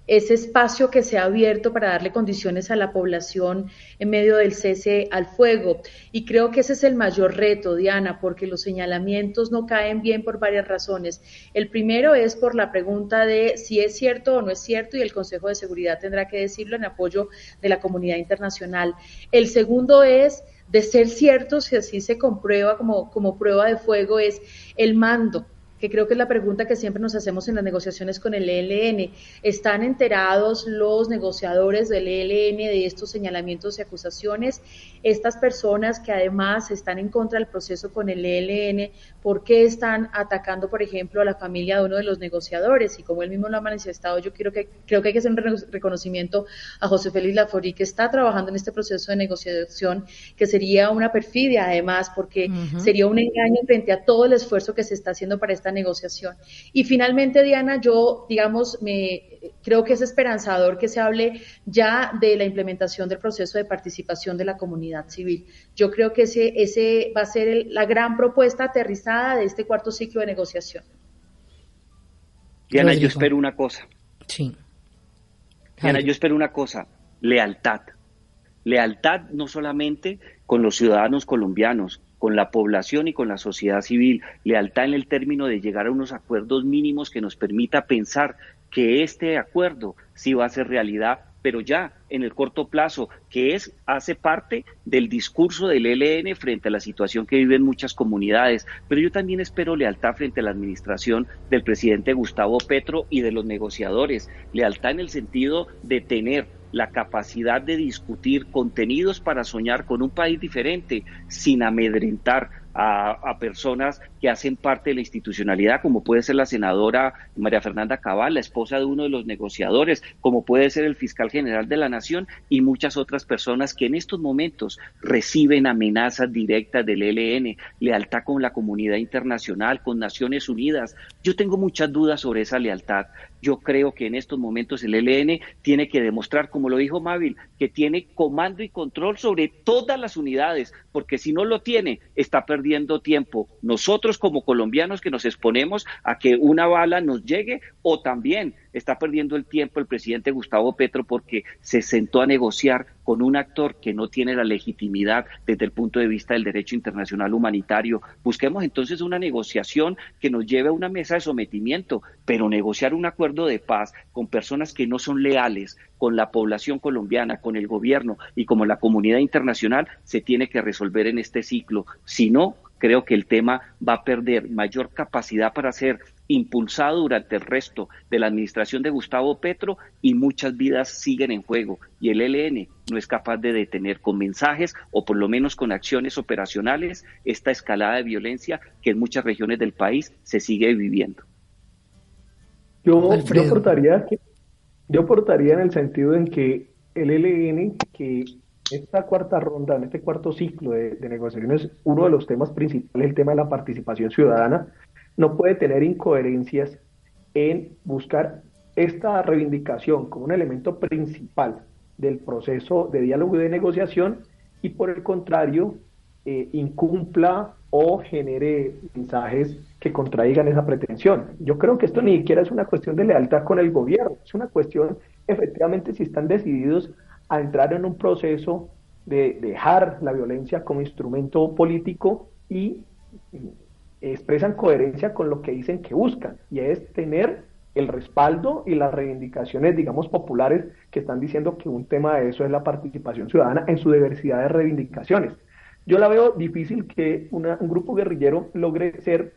S3: ese espacio que se ha abierto para darle condiciones a la población en medio del cese al fuego. Y creo que ese es el mayor reto, Diana, porque los señalamientos no caen bien por varias razones. El primero es por la pregunta de si es cierto o no es cierto y el Consejo de Seguridad tendrá que decirlo en apoyo de la comunidad internacional. El segundo es de ser cierto, si así se comprueba como, como prueba de fuego, es el mando que creo que es la pregunta que siempre nos hacemos en las negociaciones con el ELN. ¿Están enterados los negociadores del ELN de estos señalamientos y acusaciones? Estas personas que además están en contra del proceso con el ELN, ¿por qué están atacando, por ejemplo, a la familia de uno de los negociadores? Y como él mismo lo ha manifestado, yo quiero que, creo que hay que hacer un reconocimiento a José Félix Laforí, que está trabajando en este proceso de negociación, que sería una perfidia además, porque sería un engaño frente a todo el esfuerzo que se está haciendo para esta negociación. Y finalmente, Diana, yo, digamos, me creo que es esperanzador que se hable ya de la implementación del proceso de participación de la comunidad civil. Yo creo que ese, ese va a ser la gran propuesta aterrizada de este cuarto ciclo de negociación.
S5: Diana, yo espero una cosa.
S2: Sí.
S5: Diana, yo espero una cosa, lealtad. Lealtad no solamente con los ciudadanos colombianos, con la población y con la sociedad civil, lealtad en el término de llegar a unos acuerdos mínimos que nos permita pensar que este acuerdo sí va a ser realidad pero ya en el corto plazo, que es hace parte del discurso del ELN frente a la situación que viven muchas comunidades. Pero yo también espero lealtad frente a la administración del presidente Gustavo Petro y de los negociadores, lealtad en el sentido de tener la capacidad de discutir contenidos para soñar con un país diferente sin amedrentar a, personas que hacen parte de la institucionalidad, como puede ser la senadora María Fernanda Cabal, la esposa de uno de los negociadores, como puede ser el fiscal general de la Nación y muchas otras personas que en estos momentos reciben amenazas directas del ELN, lealtad con la comunidad internacional, con Naciones Unidas. Yo tengo muchas dudas sobre esa lealtad. Yo creo que en estos momentos el ELN tiene que demostrar, como lo dijo Mávil, que tiene comando y control sobre todas las unidades, porque si no lo tiene, está perdiendo tiempo nosotros como colombianos que nos exponemos a que una bala nos llegue o también está perdiendo el tiempo el presidente Gustavo Petro porque se sentó a negociar con un actor que no tiene la legitimidad desde el punto de vista del derecho internacional humanitario. Busquemos entonces una negociación que nos lleve a una mesa de sometimiento, pero negociar un acuerdo de paz con personas que no son leales con la población colombiana, con el gobierno y como la comunidad internacional se tiene que resolver en este ciclo. Si no, creo que el tema va a perder mayor capacidad para ser impulsado durante el resto de la administración de Gustavo Petro y muchas vidas siguen en juego y el ELN no es capaz de detener con mensajes o por lo menos con acciones operacionales esta escalada de violencia que en muchas regiones del país se sigue viviendo.
S4: Yo, yo aportaría que yo aportaría en el sentido en que el ELN, que esta cuarta ronda, en este cuarto ciclo de, negociaciones, uno de los temas principales es el tema de la participación ciudadana, no puede tener incoherencias en buscar esta reivindicación como un elemento principal del proceso de diálogo y de negociación y por el contrario eh, incumpla o genere mensajes que contraigan esa pretensión. Yo creo que esto ni siquiera es una cuestión de lealtad con el gobierno, es una cuestión efectivamente si están decididos a entrar en un proceso de dejar la violencia como instrumento político y expresan coherencia con lo que dicen que buscan, y es tener el respaldo y las reivindicaciones, digamos, populares que están diciendo que un tema de eso es la participación ciudadana en su diversidad de reivindicaciones. Yo la veo difícil que un grupo guerrillero logre ser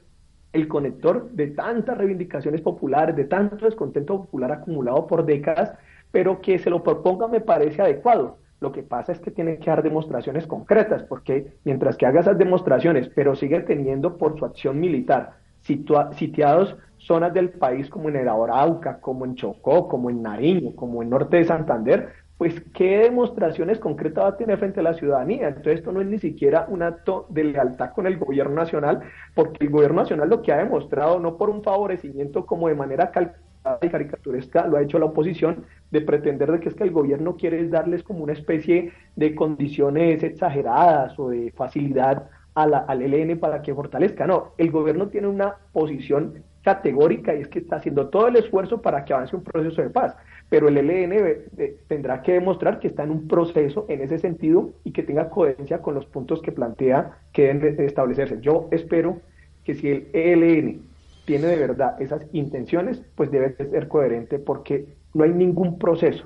S4: el conector de tantas reivindicaciones populares, de tanto descontento popular acumulado por décadas, pero que se lo proponga me parece adecuado. Lo que pasa es que tiene que dar demostraciones concretas, porque mientras que haga esas demostraciones, pero sigue teniendo por su acción militar sitiados zonas del país como en el Arauca, como en Chocó, como en Nariño, como en Norte de Santander, pues qué demostraciones concretas va a tener frente a la ciudadanía. Entonces esto no es ni siquiera un acto de lealtad con el gobierno nacional, porque el gobierno nacional lo que ha demostrado, no por un favorecimiento como de manera calculada, y caricaturesca lo ha hecho la oposición de pretender de que es que el gobierno quiere darles como una especie de condiciones exageradas o de facilidad a la, al ELN para que fortalezca. No, el gobierno tiene una posición categórica y es que está haciendo todo el esfuerzo para que avance un proceso de paz. Pero el ELN eh, tendrá que demostrar que está en un proceso en ese sentido y que tenga coherencia con los puntos que plantea que deben establecerse. Yo espero que si el ELN tiene de verdad esas intenciones, pues debe ser coherente porque no hay ningún proceso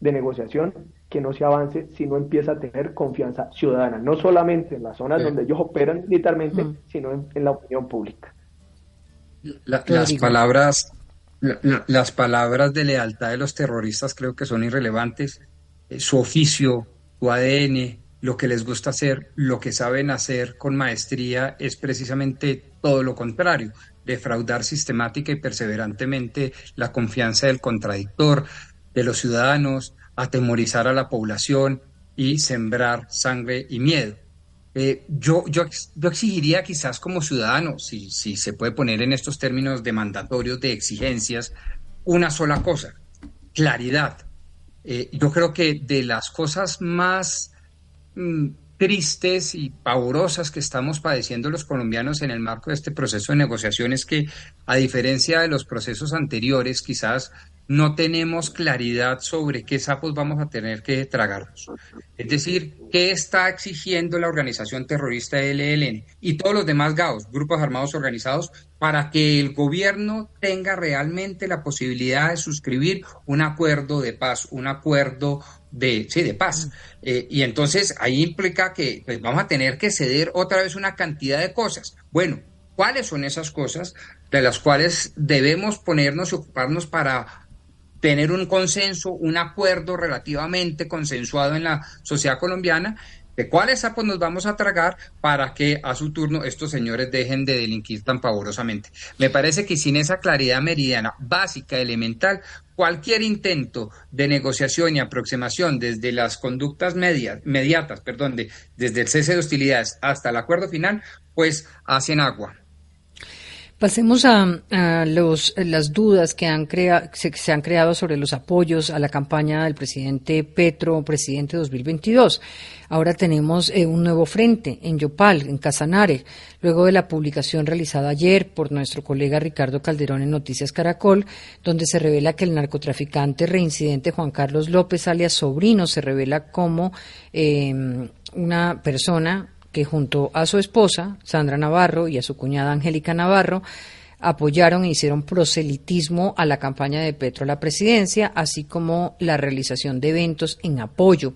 S4: de negociación que no se avance si no empieza a tener confianza ciudadana, no solamente en las zonas donde ellos operan militarmente, mm. sino en, la opinión pública.
S6: las palabras las palabras de lealtad de los terroristas creo que son irrelevantes. Eh, su oficio, su ADN, lo que les gusta hacer, lo que saben hacer con maestría es precisamente todo lo contrario defraudar sistemática y perseverantemente la confianza del contradictor, de los ciudadanos, atemorizar a la población y sembrar sangre y miedo. Eh, yo, yo, yo, exigiría quizás como ciudadano, si, si se puede poner en estos términos de mandatorios, de exigencias, una sola cosa, claridad. Eh, yo creo que de las cosas más mm, tristes y pavorosas que estamos padeciendo los colombianos en el marco de este proceso de negociaciones que, a diferencia de los procesos anteriores, quizás no tenemos claridad sobre qué sapos vamos a tener que tragarnos. Es decir, qué está exigiendo la organización terrorista ELN y todos los demás GAOs, grupos armados organizados, para que el gobierno tenga realmente la posibilidad de suscribir un acuerdo de paz, un acuerdo de, sí, de paz. Eh, y entonces ahí implica que pues, vamos a tener que ceder otra vez una cantidad de cosas. Bueno, ¿cuáles son esas cosas de las cuales debemos ponernos y ocuparnos para tener un consenso, un acuerdo relativamente consensuado en la sociedad colombiana de cuáles sapos nos vamos a tragar para que a su turno estos señores dejen de delinquir tan pavorosamente. Me parece que sin esa claridad meridiana básica, elemental, cualquier intento de negociación y aproximación desde las conductas medias, mediatas, perdón, de, desde el cese de hostilidades hasta el acuerdo final, pues hacen agua.
S2: Pasemos a, los, las dudas que han crea, se, han creado sobre los apoyos a la campaña del presidente Petro, presidente 2022. Ahora tenemos eh, un nuevo frente en Yopal, en Casanare, luego de la publicación realizada ayer por nuestro colega Ricardo Calderón en Noticias Caracol, donde se revela que el narcotraficante reincidente Juan Carlos López, alias Sobrino, se revela como eh, una persona que junto a su esposa, Sandra Navarro, y a su cuñada Angélica Navarro, apoyaron e hicieron proselitismo a la campaña de Petro a la presidencia, así como la realización de eventos en apoyo.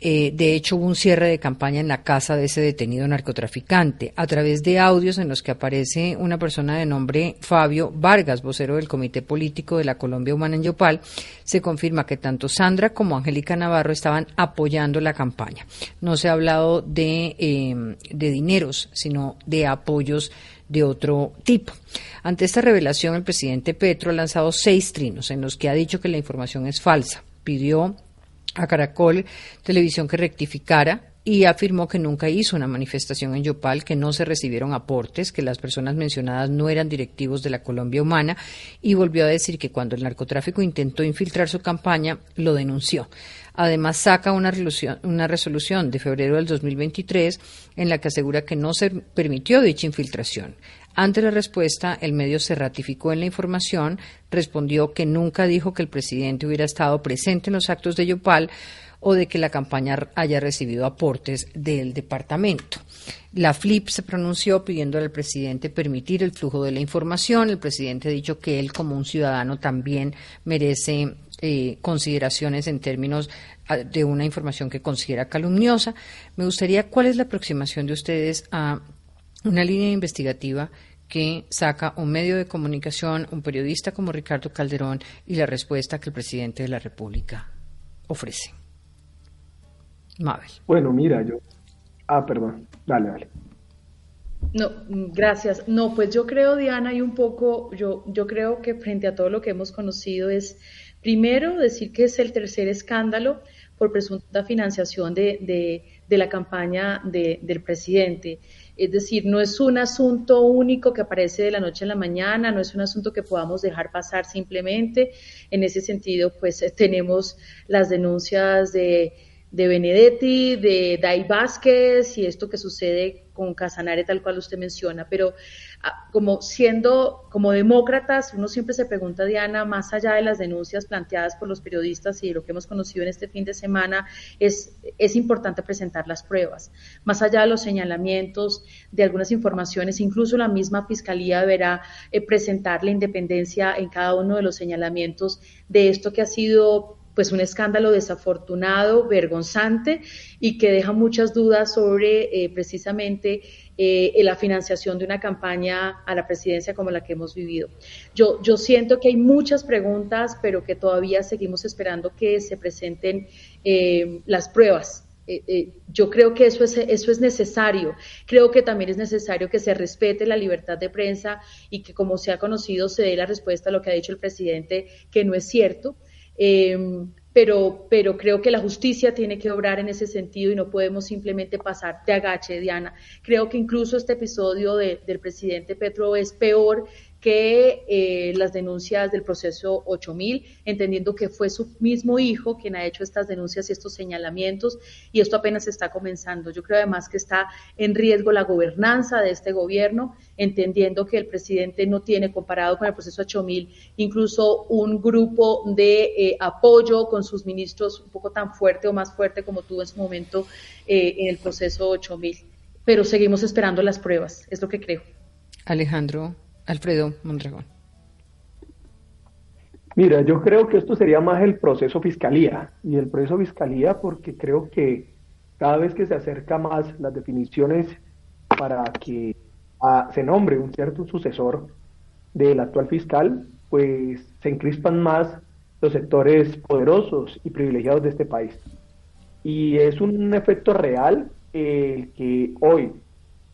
S2: Eh, de hecho, hubo un cierre de campaña en la casa de ese detenido narcotraficante, a través de audios en los que aparece una persona de nombre Fabio Vargas, vocero del Comité Político de la Colombia Humana en Yopal, se confirma que tanto Sandra como Angélica Navarro estaban apoyando la campaña. No se ha hablado de, eh, de dineros, sino de apoyos de otro tipo. Ante esta revelación, el presidente Petro ha lanzado seis trinos en los que ha dicho que la información es falsa. Pidió a Caracol Televisión que rectificara y afirmó que nunca hizo una manifestación en Yopal, que no se recibieron aportes, que las personas mencionadas no eran directivos de la Colombia Humana y volvió a decir que cuando el narcotráfico intentó infiltrar su campaña, lo denunció. Además, saca una resolución, una resolución de febrero del 2023 en la que asegura que no se permitió dicha infiltración. Ante la respuesta, el medio se ratificó en la información, respondió que nunca dijo que el presidente hubiera estado presente en los actos de Yopal o de que la campaña haya recibido aportes del departamento. La FLIP se pronunció pidiendo al presidente permitir el flujo de la información. El presidente ha dicho que él, como un ciudadano, también merece eh, consideraciones en términos ah, de una información que considera calumniosa. Me gustaría cuál es la aproximación de ustedes a una línea investigativa que saca un medio de comunicación, un periodista como Ricardo Calderón y la respuesta que el presidente de la República ofrece. Mabel.
S4: Bueno, mira, yo. Ah, perdón. Dale, dale.
S3: No, gracias. No, pues yo creo, Diana, y un poco, yo, yo creo que frente a todo lo que hemos conocido es, primero, decir que es el tercer escándalo por presunta financiación de, de, de la campaña de, del presidente. Es decir, no es un asunto único que aparece de la noche a la mañana, no es un asunto que podamos dejar pasar simplemente. En ese sentido, pues eh, tenemos las denuncias de, de Benedetti, de Dai Vázquez y esto que sucede con Casanare, tal cual usted menciona. Pero como siendo, como demócratas, uno siempre se pregunta, Diana, más allá de las denuncias planteadas por los periodistas y lo que hemos conocido en este fin de semana, es, es importante presentar las pruebas. Más allá de los señalamientos, de algunas informaciones, incluso la misma Fiscalía deberá eh, presentar la independencia en cada uno de los señalamientos de esto que ha sido pues un escándalo desafortunado, vergonzante y que deja muchas dudas sobre eh, precisamente eh, la financiación de una campaña a la presidencia como la que hemos vivido. Yo, yo siento que hay muchas preguntas, pero que todavía seguimos esperando que se presenten eh, las pruebas eh, yo creo que eso es, eso es necesario. Creo que también es necesario que se respete la libertad de prensa y que, como se ha conocido, se dé la respuesta a lo que ha dicho el presidente, que no es cierto pero, pero creo que la justicia tiene que obrar en ese sentido y no podemos simplemente pasar de agache, Diana. Creo que incluso este episodio del presidente Petro es peor que eh, las denuncias del proceso 8000, entendiendo que fue su mismo hijo quien ha hecho estas denuncias y estos señalamientos, y esto apenas está comenzando. Yo creo además que está en riesgo la gobernanza de este gobierno, entendiendo que el presidente no tiene, comparado con el proceso 8000, incluso un grupo de eh, apoyo con sus ministros un poco tan fuerte o más fuerte como tuvo en su momento eh, en el proceso 8000. Pero seguimos esperando las pruebas, es lo que creo.
S2: Alejandro. Alfredo Mondragón.
S4: Mira, yo creo que esto sería más el proceso fiscalía y el proceso fiscalía porque creo que cada vez que se acerca más las definiciones para que ah, se nombre un cierto sucesor del actual fiscal, pues se encrispan más los sectores poderosos y privilegiados de este país. Y es un efecto real el que hoy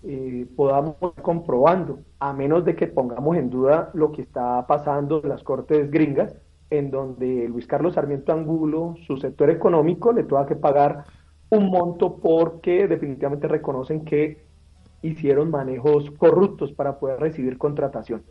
S4: eh, podamos comprobando, a menos de que pongamos en duda lo que está pasando en las cortes gringas, en donde Luis Carlos Sarmiento Angulo, su sector económico, le tuvo que pagar un monto porque definitivamente reconocen que hicieron manejos corruptos para poder recibir contratación.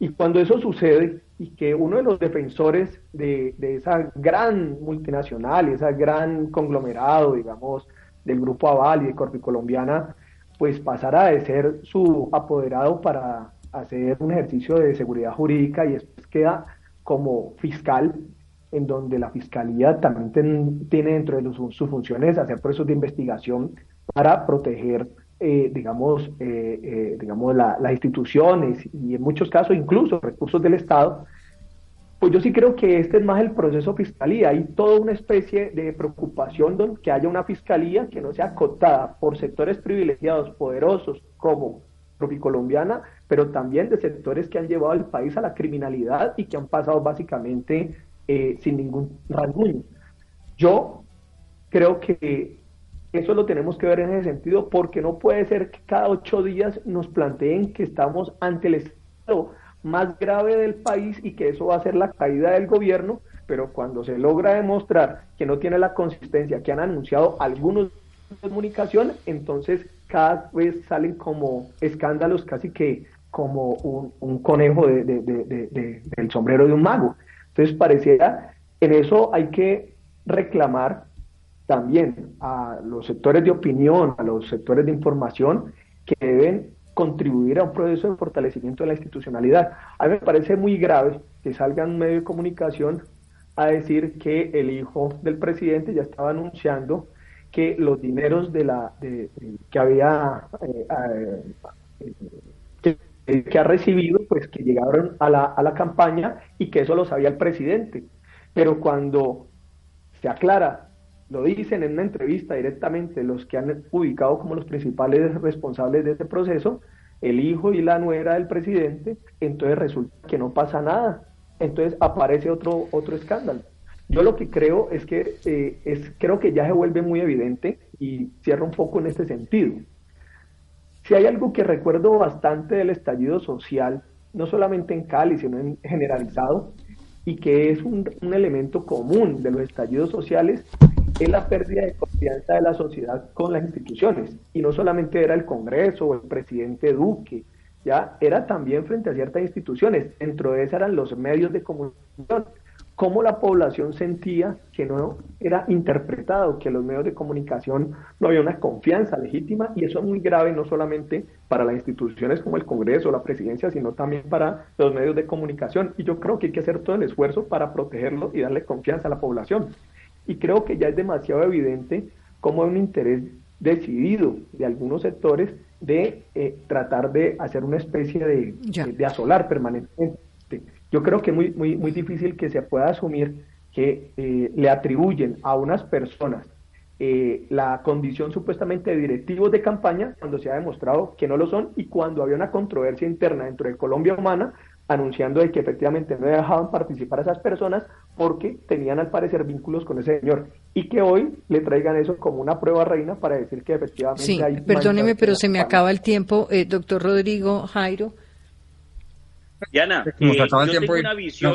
S4: Y cuando eso sucede y que uno de los defensores de, de esa gran multinacional, esa gran conglomerado, digamos, del Grupo Aval y de Corpicolombiana, pues pasará de ser su apoderado para hacer un ejercicio de seguridad jurídica y después queda como fiscal, en donde la fiscalía también tiene dentro de sus funciones hacer procesos de investigación para proteger, eh, digamos, eh, eh, digamos las instituciones y en muchos casos incluso recursos del Estado pues yo sí creo que este es más el proceso fiscalía. Hay toda una especie de preocupación donde que haya una fiscalía que no sea acotada por sectores privilegiados, poderosos, como Colombiana, pero también de sectores que han llevado al país a la criminalidad y que han pasado básicamente eh, sin ningún rasguño. Yo creo que eso lo tenemos que ver en ese sentido porque no puede ser que cada ocho días nos planteen que estamos ante el Estado más grave del país y que eso va a ser la caída del gobierno, pero cuando se logra demostrar que no tiene la consistencia que han anunciado algunos de comunicación, entonces cada vez salen como escándalos casi que como un, conejo de, del sombrero de un mago. Entonces pareciera, en eso hay que reclamar también a los sectores de opinión, a los sectores de información que deben contribuir a un proceso de fortalecimiento de la institucionalidad. A mí me parece muy grave que salga un medio de comunicación a decir que el hijo del presidente ya estaba anunciando que los dineros de la que había eh, eh, que, ha recibido pues que llegaron a la, a la campaña y que eso lo sabía el presidente pero cuando se aclara lo dicen en una entrevista directamente los que han ubicado como los principales responsables de este proceso, el hijo y la nuera del presidente, entonces resulta que no pasa nada. Entonces aparece otro, otro escándalo. Yo lo que creo es que eh, es, creo que ya se vuelve muy evidente y cierro un poco en este sentido. Si hay algo que recuerdo bastante del estallido social, no solamente en Cali, sino en generalizado, y que es un, un elemento común de los estallidos sociales, es la pérdida de confianza de la sociedad con las instituciones. Y no solamente era el Congreso o el presidente Duque, ya era también frente a ciertas instituciones. Dentro de esas eran los medios de comunicación. Cómo la población sentía que no era interpretado, que los medios de comunicación no había una confianza legítima, y eso es muy grave no solamente para las instituciones como el Congreso o la presidencia, sino también para los medios de comunicación. Y yo creo que hay que hacer todo el esfuerzo para protegerlo y darle confianza a la población. Y creo que ya es demasiado evidente cómo hay un interés decidido de algunos sectores de eh, tratar de hacer una especie de, de, asolar permanentemente. Yo creo que es muy, muy, muy difícil que se pueda asumir que eh, le atribuyen a unas personas eh, la condición supuestamente de directivos de campaña cuando se ha demostrado que no lo son y cuando había una controversia interna dentro de Colombia Humana anunciando de que efectivamente no dejaban participar a esas personas porque tenían al parecer vínculos con ese señor y que hoy le traigan eso como una prueba reina para decir que efectivamente
S2: sí, perdóneme pero se me acaba el tiempo. Eh, doctor Rodrigo Jairo.
S5: Diana eh, yo tengo una visión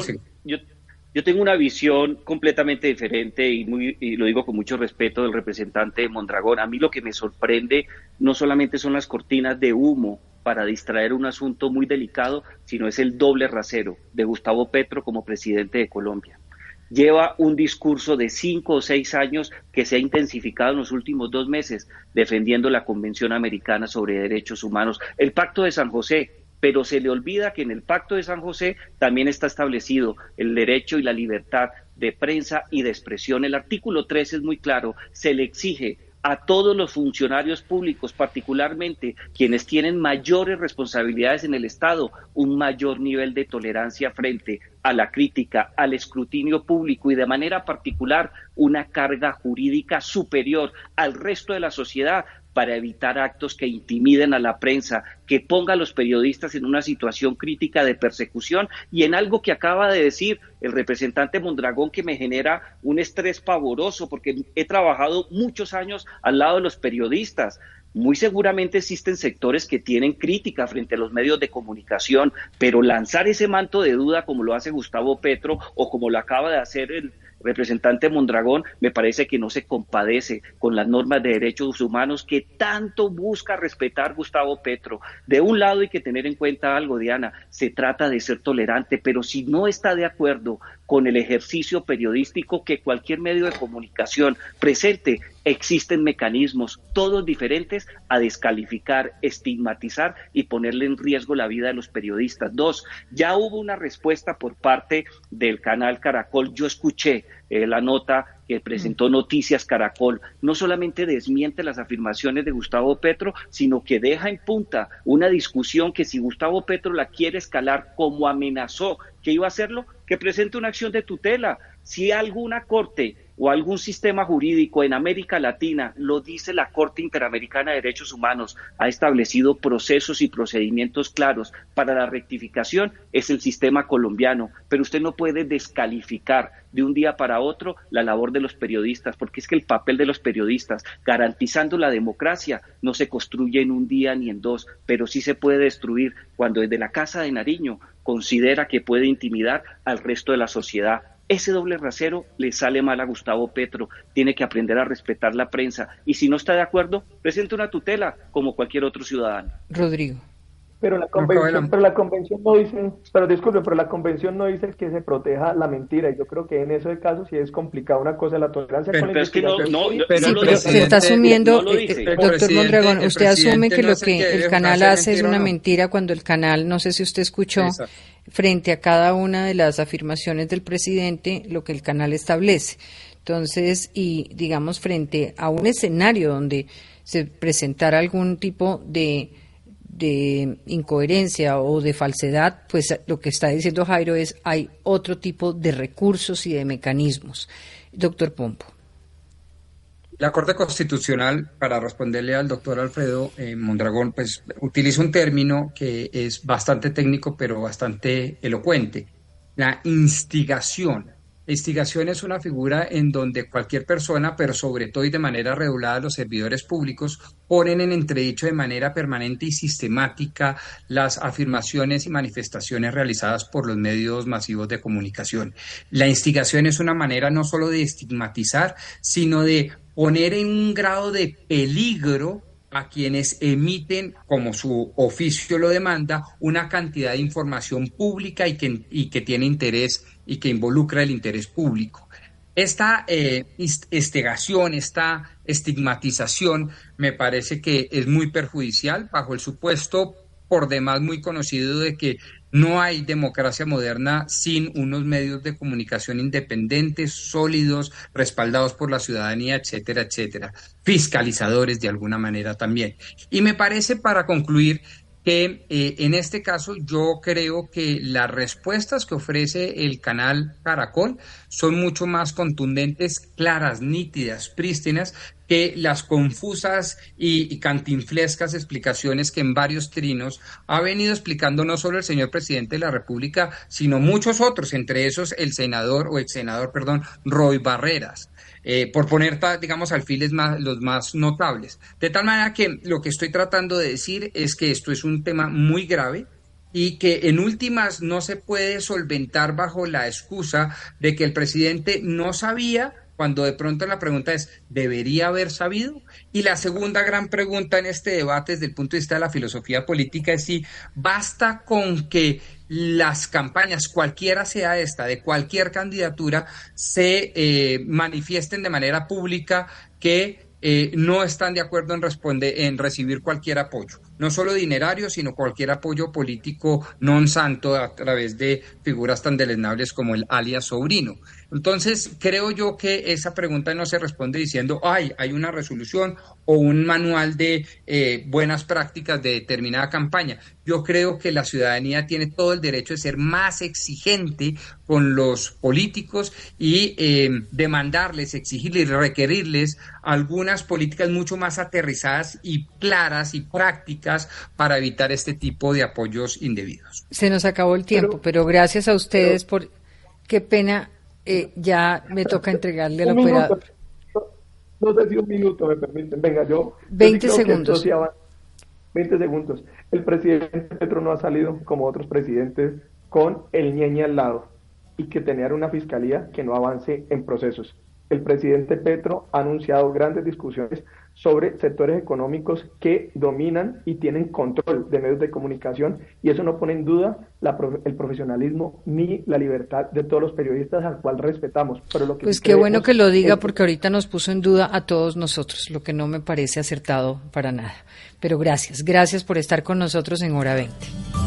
S5: yo, tengo una visión completamente diferente y, muy, y lo digo con mucho respeto del representante de Mondragón. A mí lo que me sorprende no solamente son las cortinas de humo para distraer un asunto muy delicado, sino es el doble rasero de Gustavo Petro como presidente de Colombia. Lleva un discurso de cinco o seis años que se ha intensificado en los últimos dos meses defendiendo la Convención Americana sobre Derechos Humanos, el Pacto de San José, pero se le olvida que en el Pacto de San José también está establecido el derecho y la libertad de prensa y de expresión. El artículo 3 es muy claro, se le exige a todos los funcionarios públicos, particularmente quienes tienen mayores responsabilidades en el Estado, un mayor nivel de tolerancia frente a la crítica, al escrutinio público y de manera particular una carga jurídica superior al resto de la sociedad para evitar actos que intimiden a la prensa, que ponga a los periodistas en una situación crítica de persecución y en algo que acaba de decir el representante Mondragón que me genera un estrés pavoroso porque he trabajado muchos años al lado de los periodistas. Muy seguramente existen sectores que tienen crítica frente a los medios de comunicación, pero lanzar ese manto de duda como lo hace Gustavo Petro o como lo acaba de hacer el representante Mondragón, me parece que no se compadece con las normas de derechos humanos que tanto busca respetar Gustavo Petro. De un lado hay que tener en cuenta algo, Diana, se trata de ser tolerante, pero si no está de acuerdo con el ejercicio periodístico que cualquier medio de comunicación presente, existen mecanismos, todos diferentes, a descalificar, estigmatizar y ponerle en riesgo la vida de los periodistas. Dos, ya hubo una respuesta por parte del canal Caracol. Yo escuché eh, la nota que presentó Noticias Caracol, no solamente desmiente las afirmaciones de Gustavo Petro, sino que deja en punta una discusión que si Gustavo Petro la quiere escalar como amenazó que iba a hacerlo, que presente una acción de tutela. Si alguna corte o algún sistema jurídico en América Latina, lo dice la Corte Interamericana de Derechos Humanos, ha establecido procesos y procedimientos claros para la rectificación, es el sistema colombiano. Pero usted no puede descalificar de un día para otro la labor de los periodistas, porque es que el papel de los periodistas, garantizando la democracia, no se construye en un día ni en dos, pero sí se puede destruir cuando desde la Casa de Nariño considera que puede intimidar al resto de la sociedad ese doble rasero le sale mal a Gustavo Petro. Tiene que aprender a respetar la prensa. Y si no está de acuerdo, presente una tutela como cualquier otro ciudadano.
S2: Rodrigo.
S4: Pero la convención, pero la convención no dice, pero disculpe, pero la convención no dice que se proteja la mentira. Y yo creo que en ese caso sí es complicado una cosa la tolerancia
S5: pero,
S4: con
S5: es que no, no,
S2: pero, se está asumiendo, eh, doctor Mondragón, usted asume que lo que el canal hace es una mentira. cuando el canal, no sé si usted escuchó, frente a cada una de las afirmaciones del presidente, lo que el canal establece. Entonces, y digamos, frente a un escenario donde se presentara algún tipo de de incoherencia o de falsedad, pues lo que está diciendo Jairo es hay otro tipo de recursos y de mecanismos. Doctor Pompo.
S6: La Corte Constitucional, para responderle al doctor Alfredo eh, Mondragón, pues utiliza un término que es bastante técnico, pero bastante elocuente, la instigación. La instigación es una figura en donde cualquier persona, pero sobre todo y de manera regulada los servidores públicos, ponen en entredicho de manera permanente y sistemática las afirmaciones y manifestaciones realizadas por los medios masivos de comunicación. La instigación es una manera no solo de estigmatizar, sino de poner en un grado de peligro a quienes emiten, como su oficio lo demanda, una cantidad de información pública y que, y que tiene interés y que involucra el interés público. Esta eh, estegación, esta estigmatización, me parece que es muy perjudicial bajo el supuesto por demás muy conocido de que no hay democracia moderna sin unos medios de comunicación independientes, sólidos, respaldados por la ciudadanía, etcétera, etcétera, fiscalizadores de alguna manera también. Y me parece, para concluir, que eh, en este caso yo creo que las respuestas que ofrece el canal Caracol son mucho más contundentes, claras, nítidas, prístinas, que las confusas y, cantinflescas explicaciones que en varios trinos ha venido explicando no solo el señor presidente de la República, sino muchos otros, entre esos el senador o ex senador, perdón, Roy Barreras. Eh, por poner, digamos, alfiles los más notables. De tal manera que lo que estoy tratando de decir es que esto es un tema muy grave, y que en últimas no se puede solventar bajo la excusa de que el presidente no sabía cuando de pronto la pregunta es, ¿debería haber sabido? Y la segunda gran pregunta en este debate desde el punto de vista de la filosofía política es si basta con que las campañas, cualquiera sea esta, de cualquier candidatura, se eh, manifiesten de manera pública que eh, no están de acuerdo en, responder, en recibir cualquier apoyo, no solo dinerario, sino cualquier apoyo político non santo a través de figuras tan deleznables como el alias sobrino. Entonces, creo yo que esa pregunta no se responde diciendo, ay, hay una resolución o un manual de eh, buenas prácticas de determinada campaña. Yo creo que la ciudadanía tiene todo el derecho de ser más exigente con los políticos y eh, demandarles, exigirles, requerirles algunas políticas mucho más aterrizadas y claras y prácticas para evitar este tipo de apoyos indebidos.
S2: Se nos acabó el tiempo, pero, gracias a ustedes por... Qué pena eh, ya me toca entregarle al operador.
S4: No, sé si un minuto me permiten. Venga, yo.
S2: 20 segundos.
S4: 20 segundos. El presidente Petro no ha salido como otros presidentes con el ñeñe al lado y que tener una fiscalía que no avance en procesos. El presidente Petro ha anunciado grandes discusiones sobre sectores económicos que dominan y tienen control de medios de comunicación y eso no pone en duda el profesionalismo ni la libertad de todos los periodistas al cual respetamos. Pero lo que
S2: pues qué bueno que lo diga porque ahorita nos puso en duda a todos nosotros, lo que no me parece acertado para nada. Pero gracias, gracias por estar con nosotros en Hora 20.